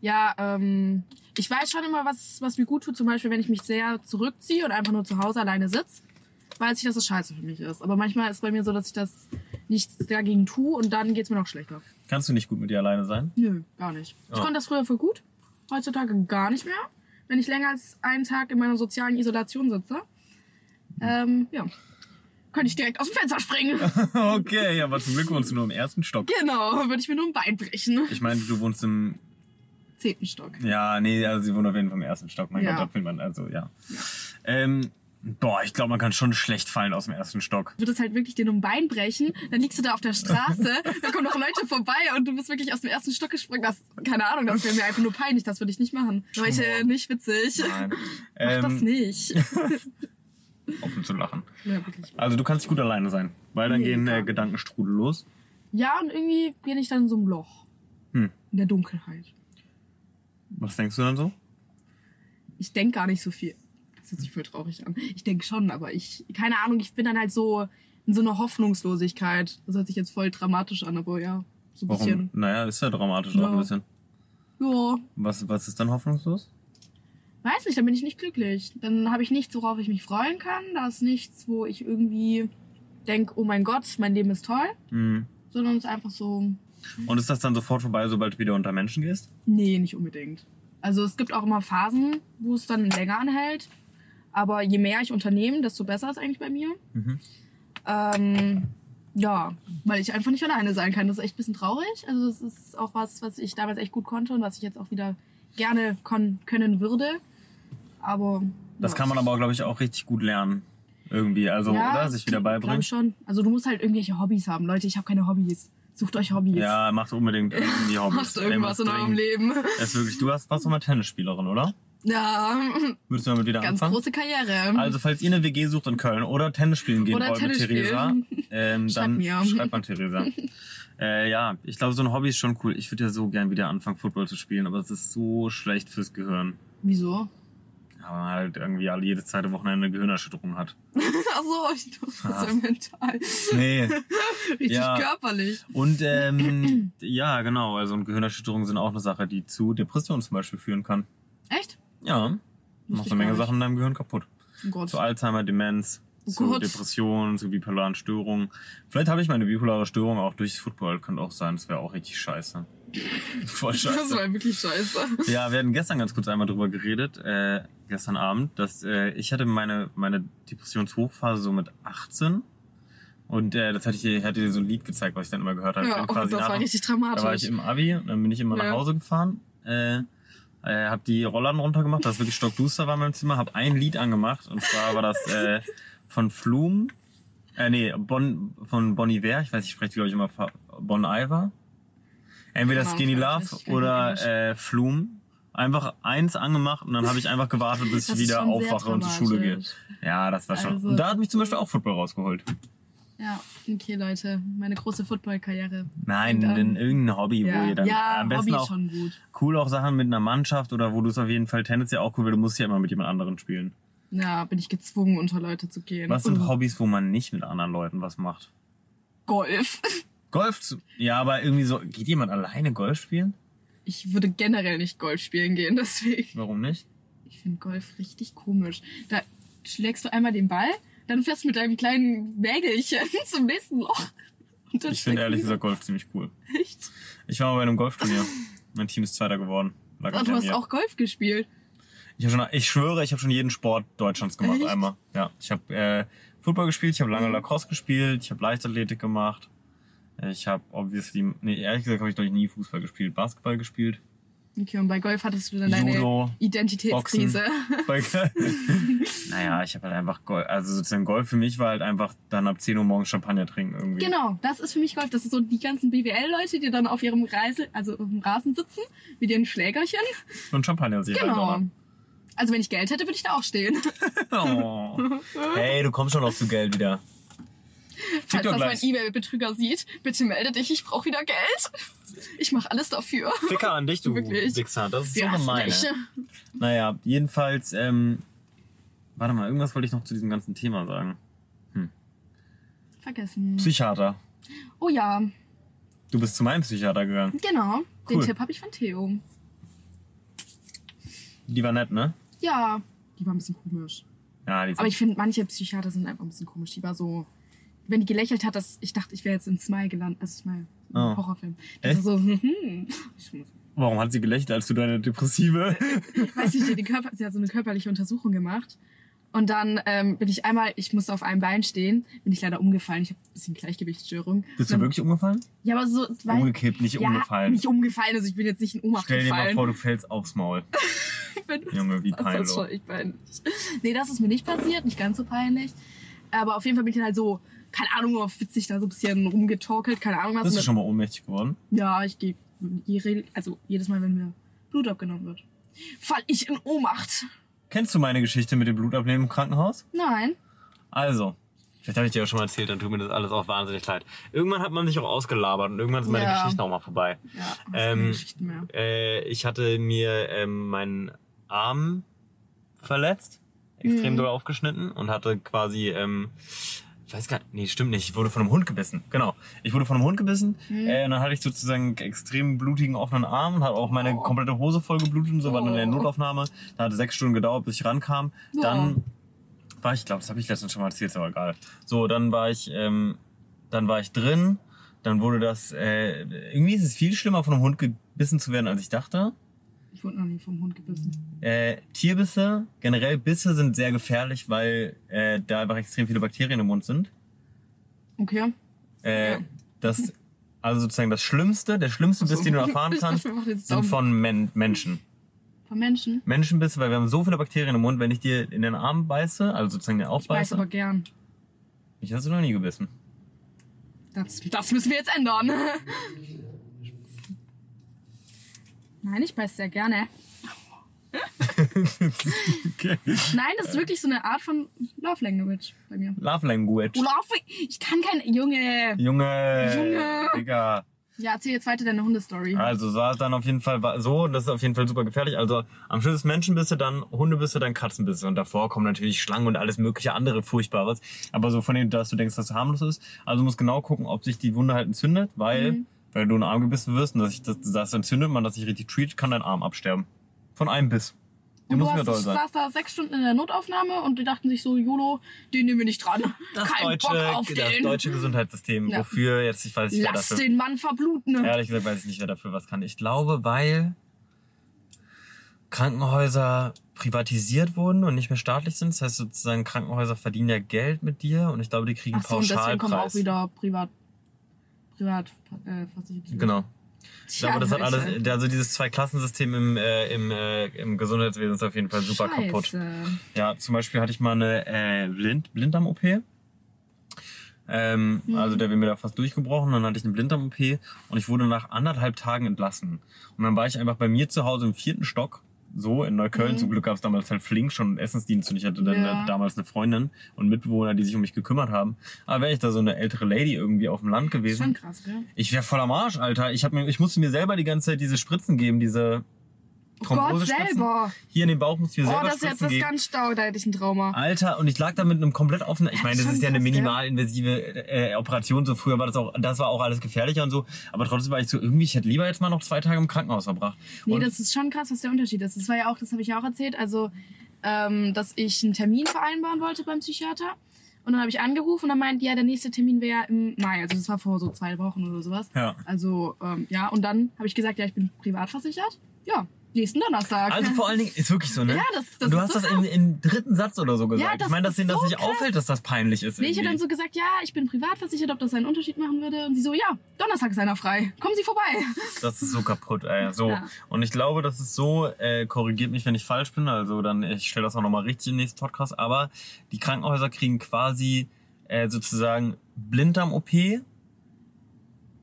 Ja, ähm, ich weiß schon immer, was, was mir gut tut. Zum Beispiel, wenn ich mich sehr zurückziehe und einfach nur zu Hause alleine sitze, weiß ich, dass das scheiße für mich ist. Aber manchmal ist bei mir so, dass ich das nichts dagegen tue und dann geht's mir noch schlechter. Kannst du nicht gut mit dir alleine sein? Nö, gar nicht. Ich Oh. konnte das früher voll gut. Heutzutage gar nicht mehr. Wenn ich länger als einen Tag in meiner sozialen Isolation sitze, ähm, ja, könnte ich direkt aus dem Fenster springen. okay, aber zum Glück wohnst du nur im ersten Stock. genau, würde ich mir nur ein Bein brechen. Ich meine, du wohnst im. Zehnten Stock. Ja, nee, also sie wohnt auf jeden Fall im ersten Stock. Mein Ja. Gott, da will man, also ja. Ähm, boah, ich glaube, man kann schon schlecht fallen aus dem ersten Stock. Du würdest halt wirklich dir ein Bein brechen, dann liegst du da auf der Straße, dann kommen noch Leute vorbei und du bist wirklich aus dem ersten Stock gesprungen. Das, keine Ahnung, das wäre mir einfach nur peinlich, das würde ich nicht machen. Leute, nicht witzig. Nein. Mach das Ähm, nicht. offen zu lachen. ja, wirklich. Also du kannst gut alleine sein, weil dann Nee, gehen äh. Gedankenstrudel los. Ja, und irgendwie bin ich dann in so einem Loch. Hm. In der Dunkelheit. Was denkst du dann so? Ich denk gar nicht so viel. Das hört sich voll traurig an. Ich denke schon, aber ich, keine Ahnung, ich bin dann halt so in so einer Hoffnungslosigkeit. Das hört sich jetzt voll dramatisch an, aber ja, so ein Warum? bisschen. Naja, ist ja dramatisch Ja. auch ein bisschen. Ja, Was, was ist dann hoffnungslos? weiß nicht, dann bin ich nicht glücklich. Dann habe ich nichts, worauf ich mich freuen kann. Da ist nichts, wo ich irgendwie denke, oh mein Gott, mein Leben ist toll. Mhm. Sondern es ist einfach so, Und ist das dann sofort vorbei, sobald du wieder unter Menschen gehst? nee, nicht unbedingt. Also es gibt auch immer Phasen, wo es dann länger anhält. Aber je mehr ich unternehme, desto besser ist eigentlich bei mir. Mhm. Ähm, ja, weil ich einfach nicht alleine sein kann. Das ist echt ein bisschen traurig. Also das ist auch was, was ich damals echt gut konnte und was ich jetzt auch wieder gerne können würde. Aber Das ja, kann man aber, glaube ich, auch richtig gut lernen. Irgendwie, also, ja, oder? Sich wieder beibringen. ich schon. Also du musst halt irgendwelche Hobbys haben. Leute, ich habe keine Hobbys. Sucht euch Hobbys. Ja, macht unbedingt irgendwie Hobbys. Macht irgendwas in eurem. Leben. Das ist wirklich, du hast, warst doch mal Tennisspielerin, oder? Ja, Würdest du damit wieder ganz anfangen? große Karriere. Also, falls ihr eine WG sucht in Köln oder Tennis spielen gehen Oder wollt Tennis mit Theresa, ähm, dann mir. schreibt mal Theresa. äh, ja, ich glaube, so ein Hobby ist schon cool. Ich würde ja so gern wieder anfangen, Football zu spielen, aber es ist so schlecht fürs Gehirn. Wieso? Man halt irgendwie alle jede zweite Wochenende eine Gehirnerschütterung hat. Ach so, ich dachte, das ja mental. Nee. Richtig Ja. körperlich. Und ähm, ja, genau, also und Gehirnerschütterungen sind auch eine Sache, die zu Depressionen zum Beispiel führen kann. Echt? Ja, macht ich eine Menge. Sachen in deinem Gehirn kaputt. Oh Gott. Zu Alzheimer, Demenz, Oh zu Gott. Depressionen, zu bipolaren Störungen. Vielleicht habe ich meine bipolare Störung auch durchs Football, könnte auch sein, das wäre auch richtig scheiße. Voll Das scheiße. war wirklich scheiße. Ja, wir hatten gestern ganz kurz einmal drüber geredet, äh, gestern Abend, dass äh, ich hatte meine, meine Depressionshochphase so mit 18 und äh, das hatte ich dir, hatte dir so ein Lied gezeigt, was ich dann immer gehört habe. Ja, oh, das war nach- richtig da war dramatisch. ich im Abi und dann bin ich immer nach Ja. Hause gefahren, äh, äh, hab die Rollladen runtergemacht, das wirklich stockduster war in meinem Zimmer, hab ein Lied angemacht und zwar war das äh, von Flume, äh, nee, bon, von Bon Iver, ich weiß, ich spreche glaube ich immer Bon Iver. Entweder Keine Skinny Love oder äh, Flume. Einfach eins angemacht und dann habe ich einfach gewartet, bis ich wieder aufwache und zur Schule gehe. Ja, das war schon. Also- und da hat mich zum Beispiel auch Football rausgeholt. Ja, okay, Leute. Meine große Football-Karriere. Nein, Und, ähm, in irgendein Hobby, wo Ja, ihr dann ja am besten Hobby auch schon gut. cool auch Sachen mit einer Mannschaft oder wo du es auf jeden Fall Tennis ja auch cool, weil du musst ja immer mit jemand anderen spielen. Ja, bin ich gezwungen, unter Leute zu gehen. Was sind Hobbys, wo man nicht mit anderen Leuten was macht? Golf. Golf zu, ja, aber irgendwie so, geht jemand alleine Golf spielen? Ich würde generell nicht Golf spielen gehen, deswegen. Warum nicht? Ich finde Golf richtig komisch. Da schlägst du einmal den Ball, dann fährst du mit deinem kleinen Wägelchen zum nächsten Loch. Ich finde ehrlich gesagt Golf ziemlich cool. Echt? Ich war mal bei einem Golfturnier. Mein Team ist Zweiter geworden. Lag an du hast mir. auch Golf gespielt. Ich, hab schon, ich schwöre, ich habe schon jeden Sport Deutschlands gemacht Echt? einmal. Ja, ich habe äh, Football gespielt, ich habe lange Lacrosse gespielt, ich habe Leichtathletik gemacht. Ich habe obviously, nee, ehrlich gesagt habe ich glaube ich nie Fußball gespielt, Basketball gespielt. Okay, und bei Golf hattest du dann Judo, deine Identitätskrise. Naja, ich habe halt einfach Golf, also sozusagen Golf für mich war halt einfach dann ab 10 Uhr morgens Champagner trinken irgendwie. Genau, das ist für mich Golf. Das ist so die ganzen BWL-Leute, die dann auf ihrem Reise, also auf dem Rasen sitzen, mit ihren Schlägerchen. Und Champagner sich Genau. halt Also wenn ich Geld hätte, würde ich da auch stehen. oh. Hey, du kommst schon auf zu Geld wieder. Falls das mein. E-Mail-Betrüger sieht, bitte melde dich, ich brauche wieder Geld. Ich mache alles dafür. Ficker an dich, du Wirklich. Wichser. Das ist so Wir hassen gemein. Naja, jedenfalls, ähm, warte mal, irgendwas wollte ich noch zu diesem ganzen Thema sagen. Vergessen. Psychiater. Oh ja, Du bist zu meinem Psychiater gegangen. genau. Den Cool. Tipp habe ich von Theo. Die war nett, ne? Ja, die war ein bisschen komisch. Ja, die Aber ich finde, manche Psychiater sind einfach ein bisschen komisch. Die war so, wenn die gelächelt hat, dass ich dachte, ich wäre jetzt in Smile gelandet. Also Smile, Oh. Horrorfilm. Die Echt? so, hm. Ich Warum hat sie gelächelt, als du deine Depressive? weiß nicht, die Körper, sie hat so eine körperliche Untersuchung gemacht. Und dann ähm, bin ich einmal, ich musste auf einem Bein stehen, bin ich leider umgefallen. Ich habe ein bisschen Gleichgewichtsstörung. Bist Und du dann- wirklich umgefallen? Ja, aber so. weil- Umgekippt, nicht ja, umgefallen. Nicht umgefallen, also ich bin jetzt nicht in Ohnmacht Stell dir mal gefallen. vor, du fällst aufs Maul. Junge, wie Das ist peinlich. schon echt peinlich. Nee, das ist mir nicht passiert, nicht ganz so peinlich. Aber auf jeden Fall bin ich dann halt so, keine Ahnung, auf witzig da so ein bisschen rumgetorkelt, keine Ahnung was. Bist du schon mal ohnmächtig geworden? Ja, ich gehe, also jedes Mal, wenn mir Blut abgenommen wird, fall ich in Ohnmacht. Kennst du meine Geschichte mit dem Blutabnehmen im Krankenhaus? Nein. Also, vielleicht habe ich dir ja schon mal erzählt, dann tut mir das alles auch wahnsinnig leid. Irgendwann hat man sich auch ausgelabert und irgendwann sind meine Ja. Geschichten auch mal vorbei. Ja, Ähm, Geschichten mehr. Äh, ich hatte mir ähm, meinen Arm verletzt extrem Mhm. doll aufgeschnitten und hatte quasi, ähm, ich weiß gar nicht, nee, stimmt nicht, ich wurde von einem Hund gebissen. Genau. Ich wurde von einem Hund gebissen, Mhm. äh, und dann hatte ich sozusagen einen extrem blutigen offenen Arm und hatte auch meine Oh. komplette Hose voll geblutet und so, war dann in der Oh. Notaufnahme. Da hat es sechs Stunden gedauert, bis ich rankam. Ja. Dann war ich, glaube, das habe ich letztens schon mal erzählt, ist aber egal. So, dann war ich, ähm, dann war ich drin, dann wurde das, äh, irgendwie ist es viel schlimmer, von einem Hund gebissen zu werden, als ich dachte. Ich wurde noch nie vom Hund gebissen. Äh, Tierbisse, generell Bisse sind sehr gefährlich, weil äh, da einfach extrem viele Bakterien im Mund sind. Okay. Äh, Ja. Das, also sozusagen das Schlimmste, der schlimmste Biss, so. den du erfahren Ich kannst, sind von Men Menschen. Von Menschen? Menschenbisse, weil wir haben so viele Bakterien im Mund, wenn ich dir in den Arm beiße, also sozusagen den Ich weiß aufbeiße, aber gern. ich hast du noch nie gebissen. Das, das müssen wir jetzt ändern. Nein, ich beiß sehr gerne. okay. Nein, das ist wirklich so eine Art von Love Language bei mir. Love Language. Love, ich kann kein Junge. Junge, Junge. Digga. Ja, erzähl jetzt weiter deine Hundestory. Also war es dann auf jeden Fall so, und das ist auf jeden Fall super gefährlich. Also am Schluss Menschenbisse, dann Hundebisse, dann Katzenbisse. Und davor kommen natürlich Schlangen und alles mögliche andere Furchtbares. Aber so von denen, dass du denkst, dass es harmlos ist. Also du musst genau gucken, ob sich die Wunde halt entzündet, weil, Mhm. Weil du einen Arm gebissen wirst und dass sich das, das entzündet, man das sich richtig treat, kann dein Arm absterben. Von einem Biss. Der und du hast, doll ich sein. saß da sechs Stunden in der Notaufnahme und die dachten sich so, YOLO, den nehmen wir nicht dran. Das Kein deutsche, Bock auf das den. deutsche Gesundheitssystem, Ja. wofür jetzt, ich weiß nicht, wer Lass dafür den Mann verbluten. Ehrlich gesagt weiß ich nicht, wer dafür was kann. Ich glaube, weil Krankenhäuser privatisiert wurden und nicht mehr staatlich sind. Das heißt sozusagen, Krankenhäuser verdienen ja Geld mit dir und ich glaube, die kriegen Ach so, und deswegen kommen auch Pauschalpreis. wieder privat, privat äh. Genau. Ich glaube, das hat alles, also dieses Zwei-Klassensystem im, äh, im, äh, im Gesundheitswesen ist auf jeden Fall super kaputt. Scheiße. Ja, zum Beispiel hatte ich mal eine äh, Blind Blinddarm-OP. Ähm, Mhm. Also der wäre mir da fast durchgebrochen. Dann hatte ich eine Blinddarm-OP und ich wurde nach anderthalb Tagen entlassen. Und dann war ich einfach bei mir zu Hause im vierten Stock, so in Neukölln. Mhm. Zum Glück gab es damals halt Flink schon einen Essensdienst und ich hatte dann Ja. damals eine Freundin und Mitbewohner, die sich um mich gekümmert haben. Aber wäre ich da so eine ältere Lady irgendwie auf dem Land Schon gewesen, krass, gell? ich wäre voll am Arsch, Alter. Ich, hab mir, ich musste mir selber die ganze Zeit diese Spritzen geben, diese Oh Gott, selber. Hier in den Bauch musste ich mir Oh, selber das ist jetzt das ganz stau, da hätte ich ein Trauma. Alter, und ich lag da mit einem komplett offenen. Ich meine, das schon ist ja eine minimalinvasive äh, Operation. So früher war das auch, das war auch alles gefährlicher und so. Aber trotzdem war ich so irgendwie, ich hätte lieber jetzt mal noch zwei Tage im Krankenhaus verbracht. Nee, und das ist schon krass, was der Unterschied ist. Das war ja auch, das habe ich ja auch erzählt, also, ähm, dass ich einen Termin vereinbaren wollte beim Psychiater. Und dann habe ich angerufen und dann meint, ja, der nächste Termin wäre im Mai. Also das war vor so zwei Wochen oder sowas. Ja. Also, ähm, ja, und dann habe ich gesagt, ja, ich bin privat versichert. Ja, nächsten Donnerstag. also vor allen Dingen, ist wirklich so, ne? Ja, das- das und du hast so das in, in dritten Satz oder so gesagt. Ja, das ich meine, dass denen das so nicht krass. auffällt, dass das peinlich ist. Nee, ich habe irgendwie. dann so gesagt, ja, ich bin privat versichert, ob das einen Unterschied machen würde. Und sie so, ja, Donnerstag ist einer frei. Kommen Sie vorbei. Das ist so kaputt, ey. So. Ja. Und ich glaube, das ist so, äh, korrigiert mich, wenn ich falsch bin. Also dann, ich stelle das auch nochmal richtig im nächsten Podcast. Aber die Krankenhäuser kriegen quasi äh, sozusagen Blinddarm-OP.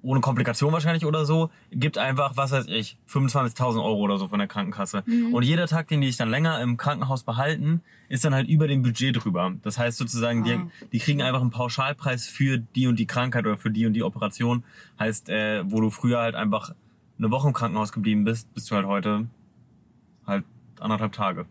Ohne Komplikation wahrscheinlich oder so, gibt einfach, was weiß ich, 25.000 Euro oder so von der Krankenkasse. Mhm. Und jeder Tag, den die dich dann länger im Krankenhaus behalten, ist dann halt über dem Budget drüber. Das heißt sozusagen, die, Ah. die kriegen einfach einen Pauschalpreis für die und die Krankheit oder für die und die Operation. Heißt, äh, wo du früher halt einfach eine Woche im Krankenhaus geblieben bist, bist du halt heute halt anderthalb Tage.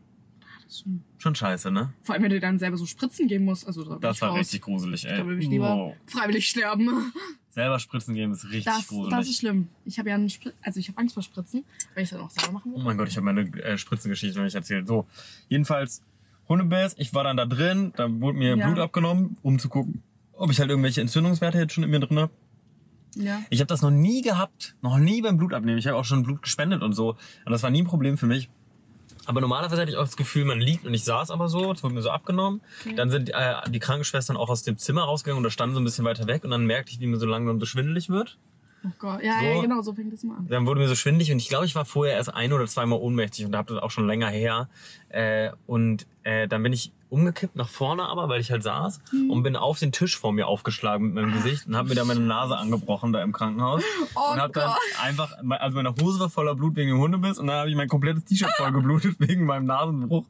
Schon scheiße, ne? Vor allem, wenn du dann selber so Spritzen geben musst. Also, da Das ich war raus. richtig gruselig, ey. Da würde ich lieber Wow. freiwillig sterben. Selber Spritzen geben ist richtig Das, gruselig. das ist schlimm. Ich habe ja einen also ich habe Angst vor Spritzen, weil ich es dann auch selber machen Oh will. mein Gott, ich habe meine äh, Spritzengeschichte noch nicht erzählt. So, jedenfalls Hundebiss. Ich war dann da drin, da wurde mir Ja. Blut abgenommen, um zu gucken, ob ich halt irgendwelche Entzündungswerte jetzt schon in mir drin habe. Ja. Ich habe das noch nie gehabt, noch nie beim Blutabnehmen. Ich habe auch schon Blut gespendet und so. Und das war nie ein Problem für mich. Aber normalerweise hatte ich auch das Gefühl, man liegt und ich saß aber so, es wurde mir so abgenommen. Dann sind äh, die Krankenschwestern auch aus dem Zimmer rausgegangen und da standen so ein bisschen weiter weg und dann merkte ich, wie mir so langsam so schwindelig wird. Oh Gott. Ja, So. ja, genau, so fängt das mal an. Dann wurde mir so schwindelig und ich glaube, ich war vorher erst ein oder zweimal ohnmächtig und da habe das auch schon länger her. Äh, und äh, dann bin ich umgekippt nach vorne aber, weil ich halt saß Hm. und bin auf den Tisch vor mir aufgeschlagen mit meinem Gesicht und habe mir da meine Nase angebrochen da im Krankenhaus. Oh und habe dann einfach, also meine Hose war voller Blut wegen dem Hundebiss und dann habe ich mein komplettes T-Shirt voll geblutet wegen meinem Nasenbruch.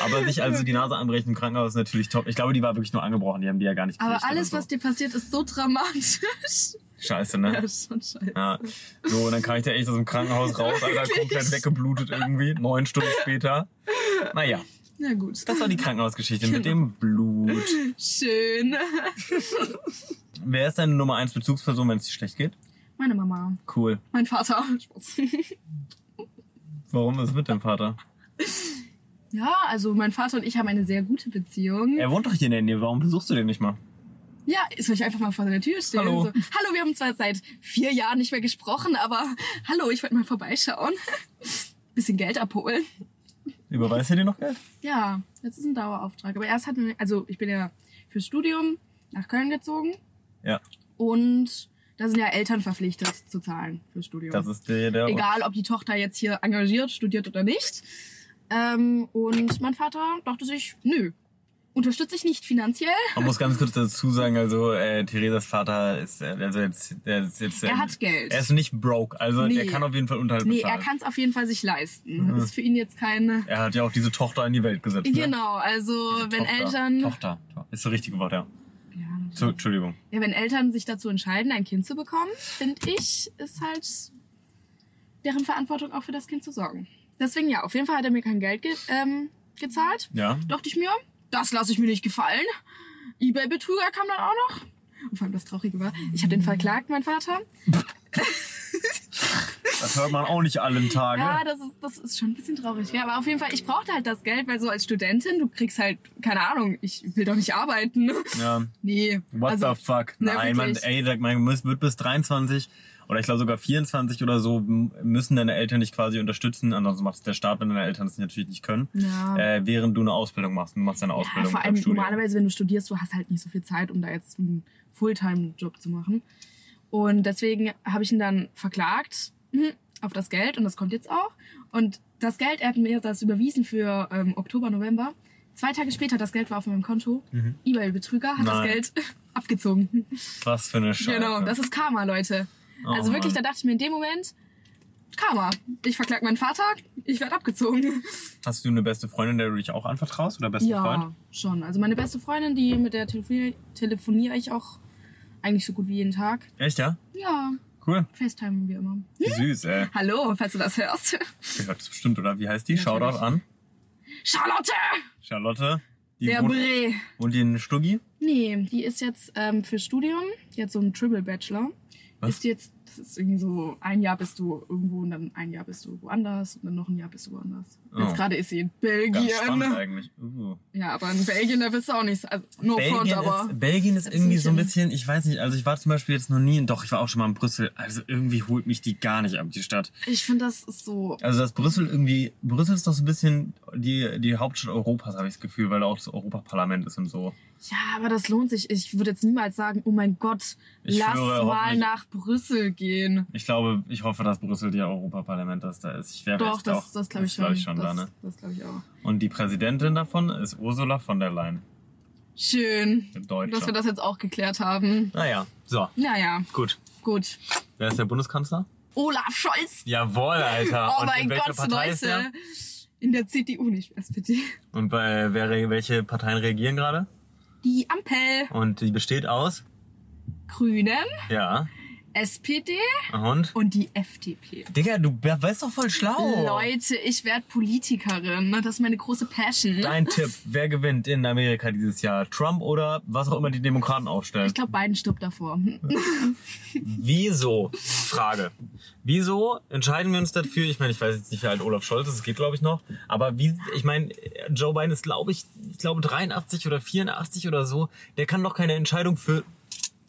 Aber sich also die Nase anbrechen im Krankenhaus ist natürlich top. Ich glaube, die war wirklich nur angebrochen, die haben die ja gar nicht Aber alles, oder was dir passiert, ist so dramatisch. so. Scheiße, ne? ja, ist schon scheiße. Ja. So, und dann kam ich da echt aus dem Krankenhaus raus, Alter, komplett weggeblutet irgendwie, neun Stunden später. Naja. Ja, gut. Das war die Krankenhausgeschichte mit Genau. dem Blut. Schön. Wer ist deine Nummer 1 Bezugsperson, wenn es dir schlecht geht? Meine Mama. Cool. Mein Vater. Warum ist es mit deinem Vater? Ja, also mein Vater und ich haben eine sehr gute Beziehung. Er wohnt doch hier in der Nähe. Warum besuchst du den nicht mal? Ja, soll ich einfach mal vor seiner Tür stehen? Hallo. So, hallo, wir haben zwar seit vier Jahren nicht mehr gesprochen, aber hallo, ich wollte mal vorbeischauen. Bisschen Geld abholen. Überweist er dir noch Geld? Ja, das ist ein Dauerauftrag. Aber erst hatten wir, also ich bin ja fürs Studium nach Köln gezogen Ja. und da sind ja Eltern verpflichtet zu zahlen fürs Studium. Das ist der, der Egal, ob die Tochter jetzt hier engagiert, studiert oder nicht. Ähm, und mein Vater dachte sich, nö, unterstütze ich nicht finanziell. Man muss ganz kurz dazu sagen, also äh, Theresas Vater ist, äh, also jetzt, der ist jetzt, Er äh, hat Geld. Er ist nicht broke, also Nee. er kann auf jeden Fall Unterhalt Nee, er bezahlen. kann es auf jeden Fall sich leisten. Das ist für ihn jetzt keine. er hat ja auch diese Tochter in die Welt gesetzt. Ne? Genau, also wenn Tochter. Eltern. Tochter. Ist das richtige Wort, ja. Ja, So, Entschuldigung. ja, wenn Eltern sich dazu entscheiden, ein Kind zu bekommen, finde ich, ist halt deren Verantwortung auch für das Kind zu sorgen. Deswegen ja, auf jeden Fall hat er mir kein Geld ge ähm, gezahlt. Ja. Dachte ich mir, das lasse ich mir nicht gefallen. Ebay-Betrüger kam dann auch noch. Und vor allem das Traurige war, ich habe den verklagt, mein Vater. Das hört man auch nicht allen Tagen. Ja, das ist, das ist schon ein bisschen traurig. Ja, aber auf jeden Fall, ich brauchte halt das Geld, weil so als Studentin, du kriegst halt, keine Ahnung, ich will doch nicht arbeiten. ja. Nee. What also, the fuck? ne, Nein, man, ey, man muss- wird bis 23 oder ich glaube sogar 24 oder so müssen deine Eltern dich quasi unterstützen. Ansonsten macht es der Staat, wenn deine Eltern das natürlich nicht können. Ja. Äh, während du eine Ausbildung machst. Du machst deine Ja, Ausbildung vor beim allem normalerweise, wenn du studierst, du hast halt nicht so viel Zeit, um da jetzt einen Fulltime-Job zu machen. Und deswegen habe ich ihn dann verklagt mhm, auf das Geld und das kommt jetzt auch. Und das Geld, er hat mir das überwiesen für ähm, Oktober, November. Zwei Tage später, das Geld war auf meinem Konto. Ebay-Betrüger hat das Mhm. Nein. Geld abgezogen. Was für eine Scheiße. Genau, das ist Karma, Leute. Oh also wirklich, da dachte ich mir in dem Moment, Karma. Ich verklag meinen Vater, ich werde abgezogen. Hast du eine beste Freundin, der du dich auch anvertraust oder besten Ja, Freund? schon. Also meine beste Freundin, die mit der telefoniere, telefoniere ich auch eigentlich so gut wie jeden Tag. Echt, ja? Ja, Cool. FaceTime wir immer. Wie süß, ey. Hallo, falls du das hörst. Ihr hört das bestimmt, oder? Wie heißt die? Natürlich. Shoutout an. Charlotte! Charlotte. Die Der wohnt, die in Stuggi? Nee, die ist jetzt ähm, für Studium, die hat so einen Triple Bachelor. Was? Ist jetzt, das ist irgendwie so, ein Jahr bist du irgendwo und dann ein Jahr bist du woanders und dann noch ein Jahr bist du woanders. Oh. Jetzt gerade ist sie in Ganz spannend Belgien. eigentlich. Uh. Ja, aber in Belgien, da bist du auch nicht, also front, Belgien, aber. ist, Belgien ist irgendwie so ein bisschen, ich weiß nicht, also ich war zum Beispiel jetzt noch nie, in, doch, ich war auch schon mal in Brüssel, also irgendwie holt mich die gar nicht ab, die Stadt. Ich finde, das ist so. Also das Brüssel irgendwie, Brüssel ist doch so ein bisschen die, die Hauptstadt Europas, habe ich das Gefühl, weil da auch das Europaparlament ist und so. Ja, aber das lohnt sich. Ich würde jetzt niemals sagen, oh mein Gott, Ich lass schwöre, mal nach Brüssel gehen. Ich glaube, ich hoffe, dass Brüssel die Europaparlament das da ist. Ich wäre Doch, das, auch, das glaube ich, glaub schon. ich schon das, da, ne? Das glaube ich auch. Und die Präsidentin davon ist Ursula von der Leyen. Schön, dass wir das jetzt auch geklärt haben. Naja, so, Naja, gut. gut. Wer ist der Bundeskanzler? Olaf Scholz. Jawohl, Alter. Oh Und mein Gott, Partei? Leute. In der CDU, nicht SPD. Und bei, wer, welche Parteien regieren gerade? Die Ampel. Und die besteht aus? Grünen, Ja. SPD Und? und die FDP. Digga, du weißt doch voll schlau. Leute, ich werde Politikerin. Das ist meine große Passion. Dein Tipp, wer gewinnt in Amerika dieses Jahr? Trump oder was auch immer die Demokraten aufstellen? Ich glaube, Biden stirbt davor. Wieso? Frage. Wieso entscheiden wir uns dafür? Ich meine, ich weiß jetzt nicht, wie alt Olaf Scholz ist, es geht glaube ich noch. Aber wie, ich meine, Joe Biden ist glaube ich, ich glaube 83 oder 84 oder so. Der kann doch keine Entscheidung für.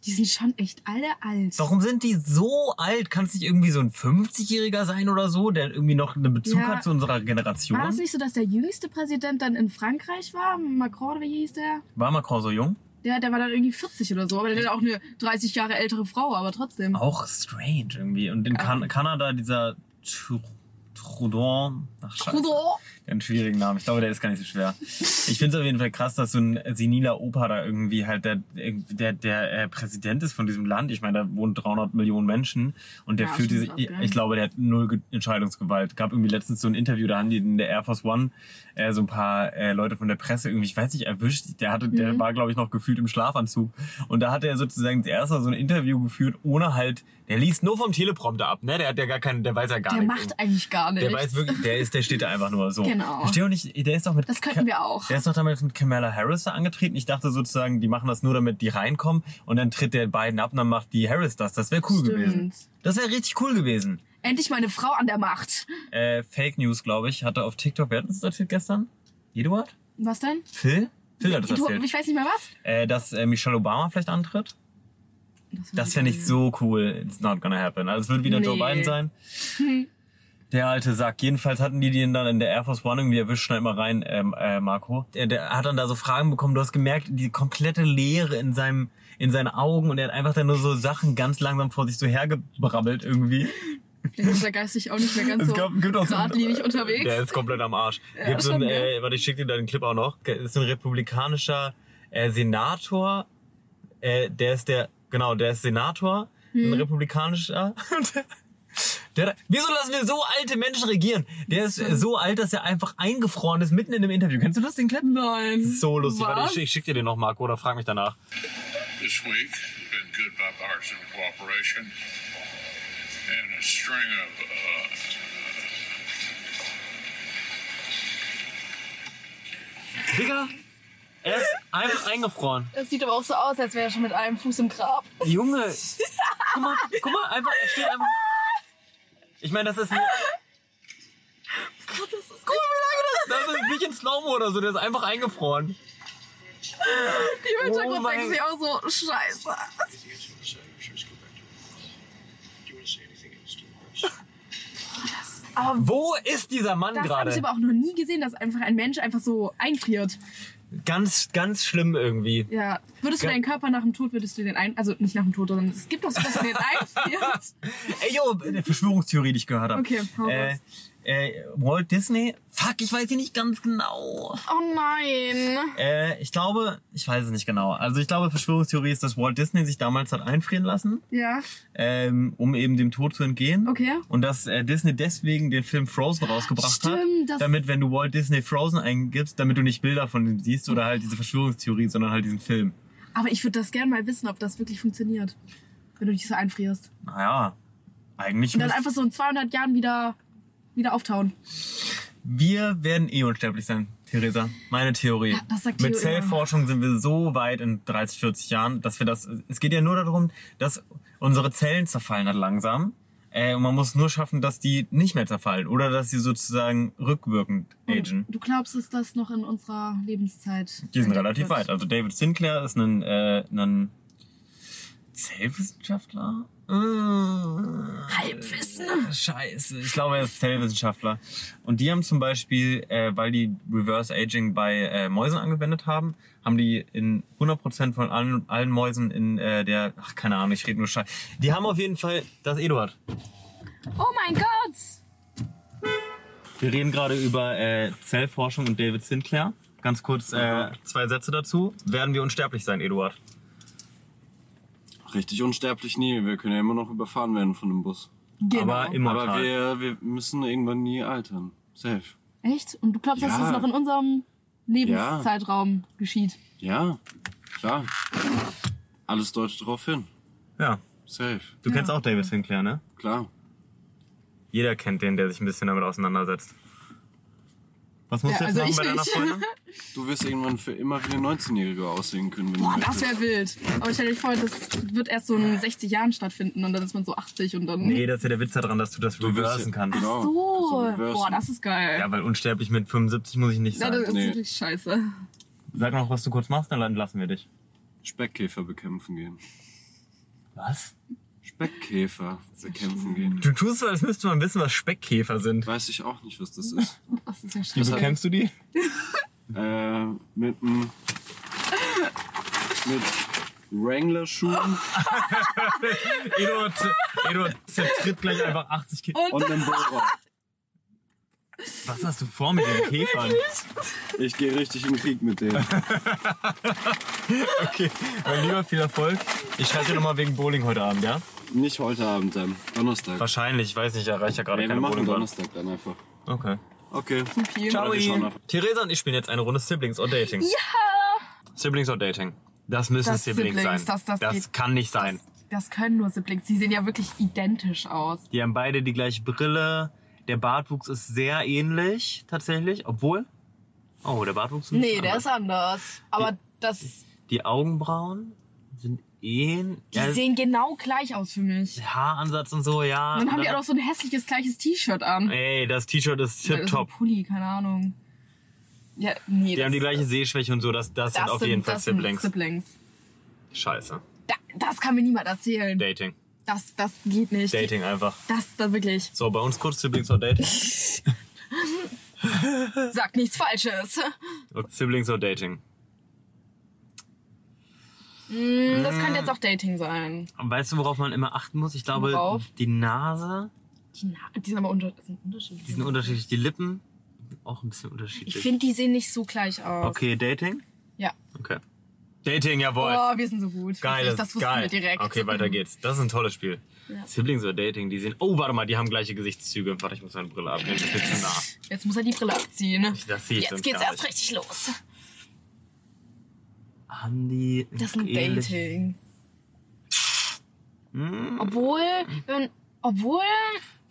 Die sind schon echt alle alt. Warum sind die so alt? Kann es nicht irgendwie so ein 50-Jähriger sein oder so, der irgendwie noch einen Bezug Ja. hat zu unserer Generation? War das nicht so, dass der jüngste Präsident dann in Frankreich war? Macron, oder wie hieß der? War Macron so jung? Der, der war dann irgendwie 40 oder so, aber der hat auch eine 30 Jahre ältere Frau, aber trotzdem. Auch strange irgendwie. Und in kan Kanada dieser Tru- Trudeau. Ach, scheiße. Trudeau. Einen schwierigen Namen. Ich glaube, der ist gar nicht so schwer. Ich finde es auf jeden Fall krass, dass so ein seniler Opa da irgendwie halt der, der, der äh, Präsident ist von diesem Land. Ich meine, da wohnen 300 Millionen Menschen und der Ja, fühlt diese, ich, ich glaube, der hat null Ge- Entscheidungsgewalt. Gab irgendwie letztens so ein Interview, da haben die in der Air Force One äh, so ein paar äh, Leute von der Presse irgendwie, ich weiß nicht, erwischt. Der hatte, Mhm. der war, glaube ich, noch gefühlt im Schlafanzug. Und da hat er sozusagen das erste Mal so ein Interview geführt, ohne halt, Der liest nur vom Teleprompter ab, ne? Der hat ja gar keinen, der weiß ja gar Der nichts. macht eigentlich gar nichts. Der weiß wirklich, der ist, der steht da einfach nur so. Genau. Verstehe auch nicht, der ist doch mit. Das könnten wir auch. Der ist doch damals mit Kamala Harris da angetreten. Ich dachte sozusagen, die machen das nur, damit die reinkommen und dann tritt der beiden ab und dann macht die Harris das. Das wäre cool Stimmt. gewesen. Das wäre richtig cool gewesen. Endlich mal eine Frau an der Macht. Äh, Fake News, glaube ich, hatte auf TikTok, wer hat uns das erzählt gestern? Eduard? Was denn? Phil? Phil hat Du, erzählt. ich weiß nicht mehr was. Äh, dass äh, Michelle Obama vielleicht antritt. Das fände ich so cool. It's not gonna happen. Also es wird wieder Joe Nee. Biden sein. Der alte Sack. Jedenfalls hatten die den dann in der Air Force One irgendwie erwischt, schnell mal rein, ähm, äh, Marco. Der, der hat dann da so Fragen bekommen. Du hast gemerkt, die komplette Leere in seinem, in seinen Augen und er hat einfach dann nur so Sachen ganz langsam vor sich so hergebrabbelt irgendwie. Vielleicht ist er geistig auch nicht mehr ganz Es so gab- gibt auch so- unterwegs. Der ist komplett am Arsch. Ja, Gibt so schon, ein, ja. äh, warte, ich schicke dir da den Clip auch noch. Das ist ein republikanischer äh, Senator. Äh, der ist der, genau, der ist Senator, Hm. ein republikanischer. Der, wieso lassen wir so alte Menschen regieren? Der ist so alt, dass er einfach eingefroren ist mitten in einem Interview. Kennst du das, den Clip? Nein. So lustig. Warte, ich, ich schick dir den noch, Marco, oder frag mich danach. This week has been good bipartisan cooperation and a string of uh, Digga, er ist einfach eingefroren. Das sieht aber auch so aus, als wäre er schon mit einem Fuß im Grab. Junge, guck mal, guck mal, einfach, er steht einfach. Ich meine, das ist Gott, das ist guck mal, wie lange das, das ist nicht in Slow-Mo oder so, der ist einfach eingefroren. Die im Hintergrund Oh denken sich auch so, scheiße. Aber Wo ist dieser Mann das habe ich gerade? aber auch noch nie gesehen, dass einfach ein Mensch einfach so einfriert. Ganz, ganz schlimm irgendwie. Ja. Würdest du deinen Körper nach dem Tod, würdest du den ein... Also nicht nach dem Tod, sondern es gibt doch so, dass man den einfriert. Ey, yo, eine Verschwörungstheorie, die ich gehört habe. Okay, hau äh. Äh, Walt Disney? Fuck, ich weiß hier nicht ganz genau. Oh nein. Äh, ich glaube, ich weiß es nicht genau. Also ich glaube, Verschwörungstheorie ist, dass Walt Disney sich damals hat einfrieren lassen, Ja. ähm, um eben dem Tod zu entgehen. Okay. Und dass äh, Disney deswegen den Film Frozen rausgebracht hat, Stimmt, das- damit, wenn du Walt Disney Frozen eingibst, damit du nicht Bilder von ihm siehst oder halt diese Verschwörungstheorie, sondern halt diesen Film. Aber ich würde das gerne mal wissen, ob das wirklich funktioniert. Wenn du dich so einfrierst. Naja, eigentlich Und dann einfach so in 200 Jahren wieder, wieder auftauen. wir werden eh unsterblich sein, Theresa. Meine Theorie. das sagt Mit. Zellforschung sind wir so weit in 30, 40 Jahren, dass wir das. Es geht ja nur darum, dass unsere Zellen zerfallen hat langsam. Äh, und man muss nur schaffen, dass die nicht mehr zerfallen oder dass sie sozusagen rückwirkend agen. Du glaubst, ist das noch in unserer Lebenszeit? Die sind relativ wird? weit. Also David Sinclair ist ein, äh, ein Zellwissenschaftler? Halbwissen. Scheiße, ich glaube, er ist Zellwissenschaftler. Und die haben zum Beispiel, äh, weil die Reverse Aging bei äh, Mäusen angewendet haben, haben die in 100% von allen, allen Mäusen in äh, der, ach keine Ahnung, ich rede nur Scheiße. Die haben auf jeden Fall, das ist Eduard. Oh mein Gott! Wir reden gerade über äh, Zellforschung und David Sinclair. Ganz kurz äh, zwei Sätze dazu. Werden wir unsterblich sein, Eduard? Richtig unsterblich nie. Wir können ja immer noch überfahren werden von dem Bus. Genau. Aber immortal. Aber wir, wir müssen irgendwann nie altern. Safe. Echt? Und du glaubst, dass Ja. das noch in unserem Lebenszeitraum geschieht? Ja, klar. Alles deutet darauf hin. ja. Safe. Du kennst auch David Sinclair, ne? Klar. Jeder kennt den, der sich ein bisschen damit auseinandersetzt. Was musst Ja, du jetzt also machen bei ich deiner nicht. Freundin? Du wirst irgendwann für immer wie eine 19-Jährige aussehen können, wenn Boah, du das wäre wild. Aber stell dir vor, das wird erst so in 60 Jahren stattfinden und dann ist man so 80 und dann. Nee, das ist ja der Witz daran, dass du das Du reversen ja- kannst. Genau. so. kannst du reversen. Boah, das ist geil. Ja, weil unsterblich mit 75 muss ich nicht Ja, sein. das ist Nee. wirklich scheiße. Sag noch, was du kurz machst, dann lassen wir dich. Speckkäfer bekämpfen gehen. Was? Speckkäfer bekämpfen gehen. Du tust so, als müsste man wissen, was Speckkäfer sind. Weiß ich auch nicht, was das ist. Das ist ja Wie bekämpfst du die? äh, mit einem mit Wrangler-Schuhen Eduard, Eduard zertritt gleich einfach 80 Kilo. und einem Bohrer. Was hast du vor mit den Käfern? Ich gehe richtig in den Krieg mit denen. Okay, mein Lieber, viel Erfolg. Ich schreibe dir nochmal wegen Bowling heute Abend, ja? Nicht heute Abend, dann. Donnerstag. Wahrscheinlich, ich weiß nicht, ich erreiche ja gerade Nee, wir keine machen Bowlingbahn. Donnerstag dann einfach. Okay. Okay. Ciao. Theresa und ich spielen jetzt eine Runde Siblings or Dating. Ja! Siblings or Dating. Das müssen Das Siblings, Siblings, sein. das- das geht- kann nicht sein. das können nur Siblings. Sie sehen ja wirklich identisch aus. Die haben beide die gleiche Brille. Der Bartwuchs ist sehr ähnlich, tatsächlich. Obwohl. Oh, der Bartwuchs ist Nee, bisschen der anders. ist anders. Aber das, Die Augenbrauen sind ähnlich. die sehen genau gleich aus für mich. Haaransatz und so, ja. Und dann haben die auch noch so ein hässliches gleiches T-Shirt an. Ey, das T-Shirt ist tipptopp. Pulli, keine Ahnung. Ja, nee. Die haben die gleiche Sehschwäche und so. Das, das, sind das auf jeden Fall sind Siblings. Siblings. Scheiße. Da, das kann mir niemand erzählen. Dating. Das, das geht nicht. Dating einfach. Das, das wirklich. So, bei uns kurz Siblings oder Dating? Sag nichts Falsches. Siblings oder Dating? Hm, Das könnte jetzt auch Dating sein. Weißt du, worauf man immer achten muss? Ich glaube, Worauf? die Nase, Die, Na- die sind aber unter, sind unterschiedlich. die sind unterschiedlich. Die Lippen auch ein bisschen Ich unterschiedlich. finde, die sehen nicht so gleich aus. Okay, Dating? Ja. Okay. Dating, jawohl. Oh, wir sind so gut. Geil, das wussten geil. wir direkt. Okay, weiter geht's. Das ist ein tolles Spiel. Ja. Siblings oder Dating, die sehen. Oh, warte mal, die haben gleiche Gesichtszüge. Warte, ich muss meine Brille abnehmen. Ist mir zu nah. Jetzt muss er die Brille abziehen. Das sehe ich Jetzt geht's erst richtig los. Haben die. Das ist ein Dating. Hm, Obwohl, wenn, obwohl,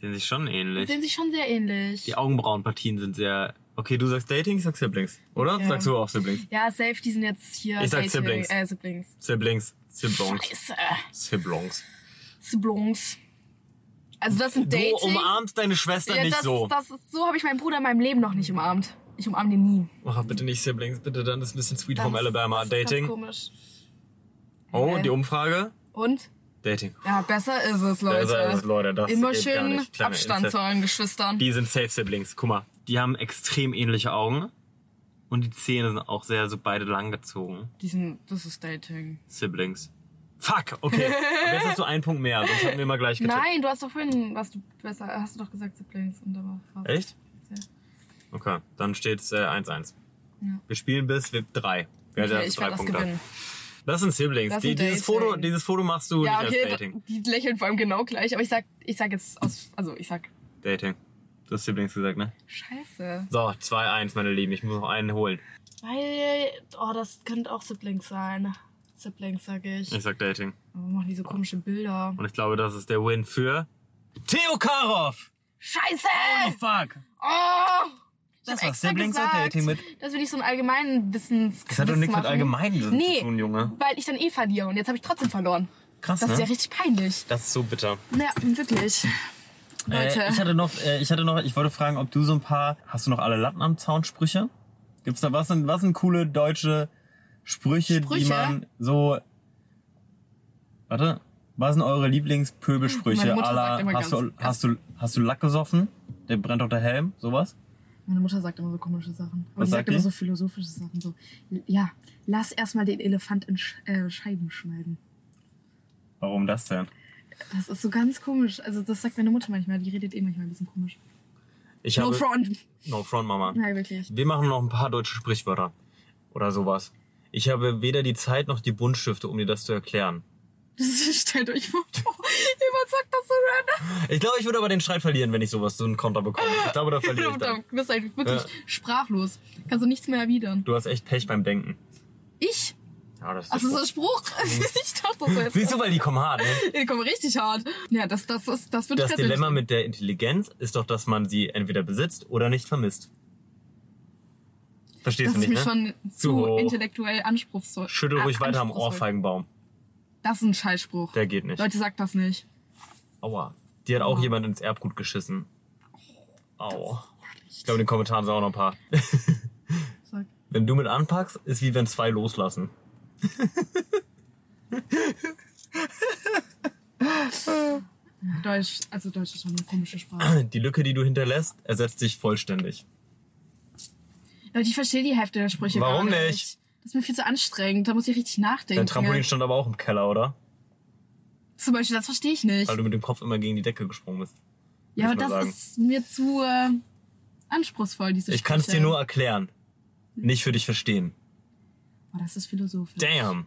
sehen sich schon ähnlich. sehen sich schon sehr ähnlich. Die Augenbrauenpartien sind sehr. Okay, du sagst Dating, ich sag Siblings. Oder? Ja. Sagst du auch Siblings? Ja, safe, die sind jetzt hier. Ich sag Dating, Siblings. Äh, Siblings. Siblings. Siblings. Scheiße. Siblings. Siblings. Also das sind Du Dating. umarmst deine Schwester ja, nicht das, so. Das ist, so habe ich meinen Bruder in meinem Leben noch nicht umarmt. Ich umarme den nie. Mach bitte nicht Siblings, bitte, dann ist ein bisschen Sweet Das Home ist- Alabama. das ist ganz Dating. komisch. Oh, die Umfrage? Und? Dating. Ja, besser ist es, Leute. Besser ist es, Leute, das Immer schön Abstand zu euren Geschwistern. Die sind safe Siblings. Guck mal, die haben extrem ähnliche Augen. Und die Zähne sind auch sehr so beide langgezogen. Die sind, das ist Dating. Siblings. Fuck, okay. Aber jetzt hast du einen Punkt mehr, sonst hatten wir mal gleich getippt. Nein, du hast doch vorhin, was du besser, hast du doch gesagt Siblings und da war fast. Echt? Okay, dann steht's äh, 1-1. Ja. Wir spielen bis wir drei. Wer Okay, okay, ich drei werde das Punkte hat. gewinnen. Das sind Siblings. Das Die, dieses. Foto, dieses Foto machst du Ja, nicht okay, als Dating. die lächeln vor allem genau gleich, aber ich sag, ich sag jetzt aus, also ich sag, Dating. Du hast Siblings gesagt, ne? scheiße. So, 2-1, meine Lieben. Ich muss noch einen holen. Weil, oh, das könnte auch Siblings sein. Siblings, sag ich. Ich sag Dating. Aber machen die so komische Bilder. Und ich glaube, das ist der Win für Theo Karov. Scheiße! fuck. Oh! Ich Das war Siblings gesagt, Dating mit- Dass wir nicht so einen allgemeinen Wissens. Das hat doch nichts mit Allgemeinwissen nee, zu tun, Junge. weil ich dann eh verliere und jetzt habe ich trotzdem verloren. Krass, Das ne? ist ja richtig peinlich. Das ist so bitter. Ja, wirklich. Leute. Äh, ich hatte noch, äh, ich hatte noch, ich wollte fragen, ob du so ein paar, hast du noch alle Latten am Zaun Sprüche? Gibt's da was sind, was sind coole deutsche Sprüche, die Sprüche? man so, warte, was sind eure Lieblingspöbelsprüche? Meine Mutter la, hast, du, hast du, hast du Lack gesoffen? Der brennt doch der Helm, sowas? Meine Mutter sagt immer so komische Sachen. Aber Was die sagt sagt immer die? so philosophische Sachen. So, ja, lass erstmal den Elefant in Sch äh, Scheiben schneiden. Warum das denn? Das ist so ganz komisch. Also, das sagt meine Mutter manchmal. Die redet eh manchmal ein bisschen komisch. Ich No habe, front. no front, Mama. Nein, wirklich. Wir machen noch ein paar deutsche Sprichwörter. Oder sowas. Ich habe weder die Zeit noch die Buntstifte, um dir das zu erklären. Das ist, stellt euch vor, jemand sagt das so random. Ich glaube, ich würde aber den Streit verlieren, wenn ich sowas, so einen Konter bekomme. Ich glaube, da verliere ich dann. Du bist einfach wirklich Ja. sprachlos. Kannst du nichts mehr erwidern. Du hast echt Pech beim Denken. Ich? Ja, das ist Ach, das ist ein Spruch? ich dachte, das jetzt. Siehst du, weil die kommen hart, ne? Die kommen richtig hart. Ja, das, das, ist, das wird Das Dilemma mit der Intelligenz ist doch, dass man sie entweder besitzt oder nicht vermisst. Verstehst Das du ist nicht, mir ne? schon Zu zu intellektuell anspruchsvoll. Schüttel ruhig weiter am. Ohrfeigenbaum. Das ist ein Scheißspruch. Der geht nicht. Leute, sagt das nicht. Aua. Die hat auch Aua. jemand ins Erbgut geschissen. Aua. Ich glaube, in den Kommentaren sind auch noch ein paar. Sag. Wenn du mit anpackst, ist wie wenn zwei loslassen. Deutsch, also Deutsch ist schon eine komische Sprache. Die Lücke, die du hinterlässt, ersetzt dich vollständig. Leute, ich verstehe die Hälfte der Sprüche Warum gar nicht? nicht. Das ist mir viel zu anstrengend. Da muss ich richtig nachdenken. Dein Trampolin stand aber auch im Keller, oder? Zum Beispiel, das verstehe ich nicht. Weil du mit dem Kopf immer gegen die Decke gesprungen bist. ja, aber das sagen. ist mir zu äh, anspruchsvoll, diese Ich kann es dir nur erklären. Nicht für dich verstehen. Oh, das ist philosophisch. Damn.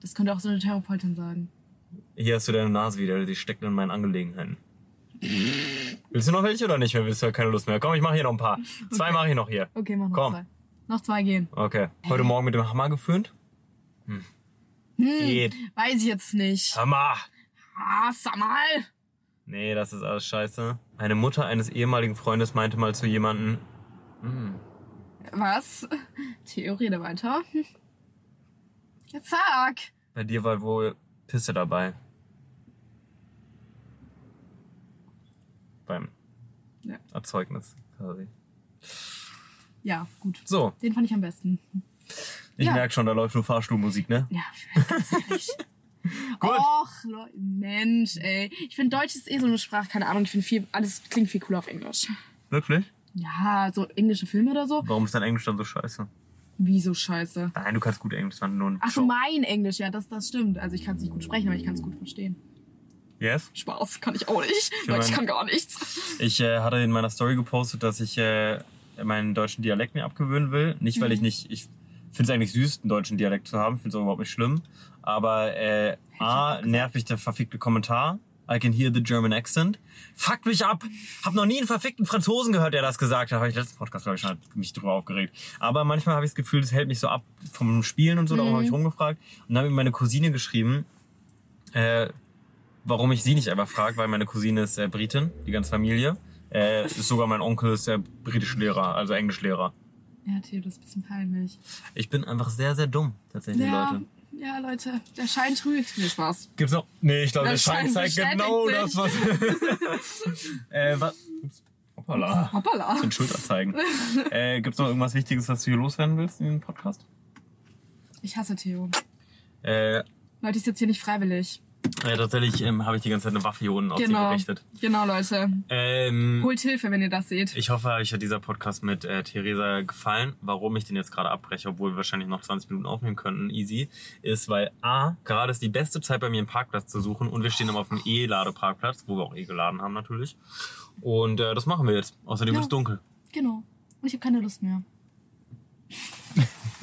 Das könnte auch so eine Therapeutin sagen. Hier hast du deine Nase wieder, die steckt in meinen Angelegenheiten. Willst du noch welche oder nicht mehr? Willst du ja keine Lust mehr? Komm, ich mache hier noch ein paar. Zwei mache ich noch hier. Okay, mach noch Komm. zwei. Noch zwei gehen. Okay. Heute Morgen mit dem Hammer geföhnt? Hm. Geht. Weiß ich jetzt nicht. Hammer. Ah, sag mal. Nee, das ist alles scheiße. Eine Mutter eines ehemaligen Freundes meinte mal zu jemandem, Was? Theorie der weiter. Jetzt sag. bei dir war wohl Pisse dabei. Beim Ja. Erzeugnis quasi. Ja, gut. So, Den fand ich am besten. ich Ja. merk schon, da läuft nur Fahrstuhlmusik, ne? Ja, ganz ehrlich. Och, Leu- Mensch, ey. Ich finde Deutsch ist eh so eine Sprache, keine Ahnung. Ich finde viel, alles klingt viel cooler auf Englisch. Wirklich? Ja, so englische Filme oder so. Warum ist dein Englisch dann so scheiße? Wieso scheiße? Nein, du kannst gut Englisch, dann nur ein Ach so, mein Englisch, ja, das, das stimmt. Also ich kann es nicht gut sprechen, aber ich kann es gut verstehen. Yes? Spaß, kann ich auch nicht. Ich mein- kann gar nichts. Ich äh, hatte in meiner Story gepostet, dass ich äh, meinen deutschen Dialekt mir abgewöhnen will. Nicht, weil ich nicht, ich finde es eigentlich süß, einen deutschen Dialekt zu haben, finde es auch überhaupt nicht schlimm. Aber äh, A, nervt mich der verfickte Kommentar. I can hear the German accent. Fuck mich ab! Hab noch nie einen verfickten Franzosen gehört, der das gesagt hat. Habe ich letzten Podcast, glaube ich, schon hat mich drüber aufgeregt. Aber manchmal habe ich das Gefühl, das hält mich so ab vom Spielen und so. Darum habe ich rumgefragt. Und dann habe ich meine Cousine geschrieben, äh, warum ich sie nicht einfach frage, weil meine Cousine ist äh, Britin, die ganze Familie. Äh, ist sogar mein Onkel ist der britische Lehrer, also Englischlehrer. Ja, Theo, das ist ein bisschen peinlich. Ich bin einfach sehr, sehr dumm, tatsächlich, Ja, Leute. Ja, Leute, der Schein trügt. Nee, Spaß. Gibt's noch? Nee, ich glaube, Der der Schein Schein zeigt genau bestätigt das, sich. was. äh, was? Ups. Hoppala. Hoppala. Das sind Schulterzeigen. äh, gibt's noch irgendwas Wichtiges, was du hier loswerden willst in dem Podcast? Ich hasse Theo. Äh, Leute, ich sitze hier nicht freiwillig. Ja, tatsächlich ähm, habe ich die ganze Zeit eine Waffe hier unten auf sie Genau. gerichtet. Genau, Leute. Ähm, Holt Hilfe, wenn ihr das seht. Ich hoffe, euch hat dieser Podcast mit äh, Theresa gefallen. Warum ich den jetzt gerade abbreche, obwohl wir wahrscheinlich noch 20 Minuten aufnehmen könnten, easy, ist, weil A, gerade ist die beste Zeit bei mir einen Parkplatz zu suchen und wir stehen immer auf dem E-Ladeparkplatz, wo wir auch eh geladen haben natürlich. Und äh, das machen wir jetzt. Außerdem Ja. ist es dunkel. Genau. Und ich habe keine Lust mehr.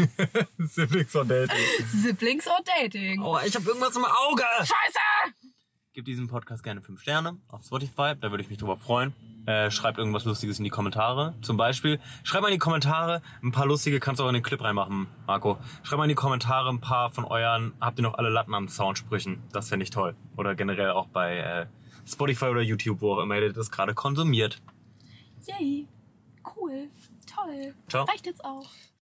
Siblings von Dating. Siblings or Dating. Oh, ich habe irgendwas im Auge! Scheiße! Gebt diesem Podcast gerne 5 Sterne auf Spotify, da würde ich mich drüber freuen. Äh, schreibt irgendwas Lustiges in die Kommentare. Zum Beispiel, schreibt mal in die Kommentare, ein paar lustige kannst du auch in den Clip reinmachen, Marco. Schreibt mal in die Kommentare ein paar von euren, habt ihr noch alle Latten am Soundsprüchen? Das fände ich toll. Oder generell auch bei äh, Spotify oder YouTube, wo auch immer ihr das gerade konsumiert. Yay. Cool. Toll. Ciao. Reicht jetzt auch.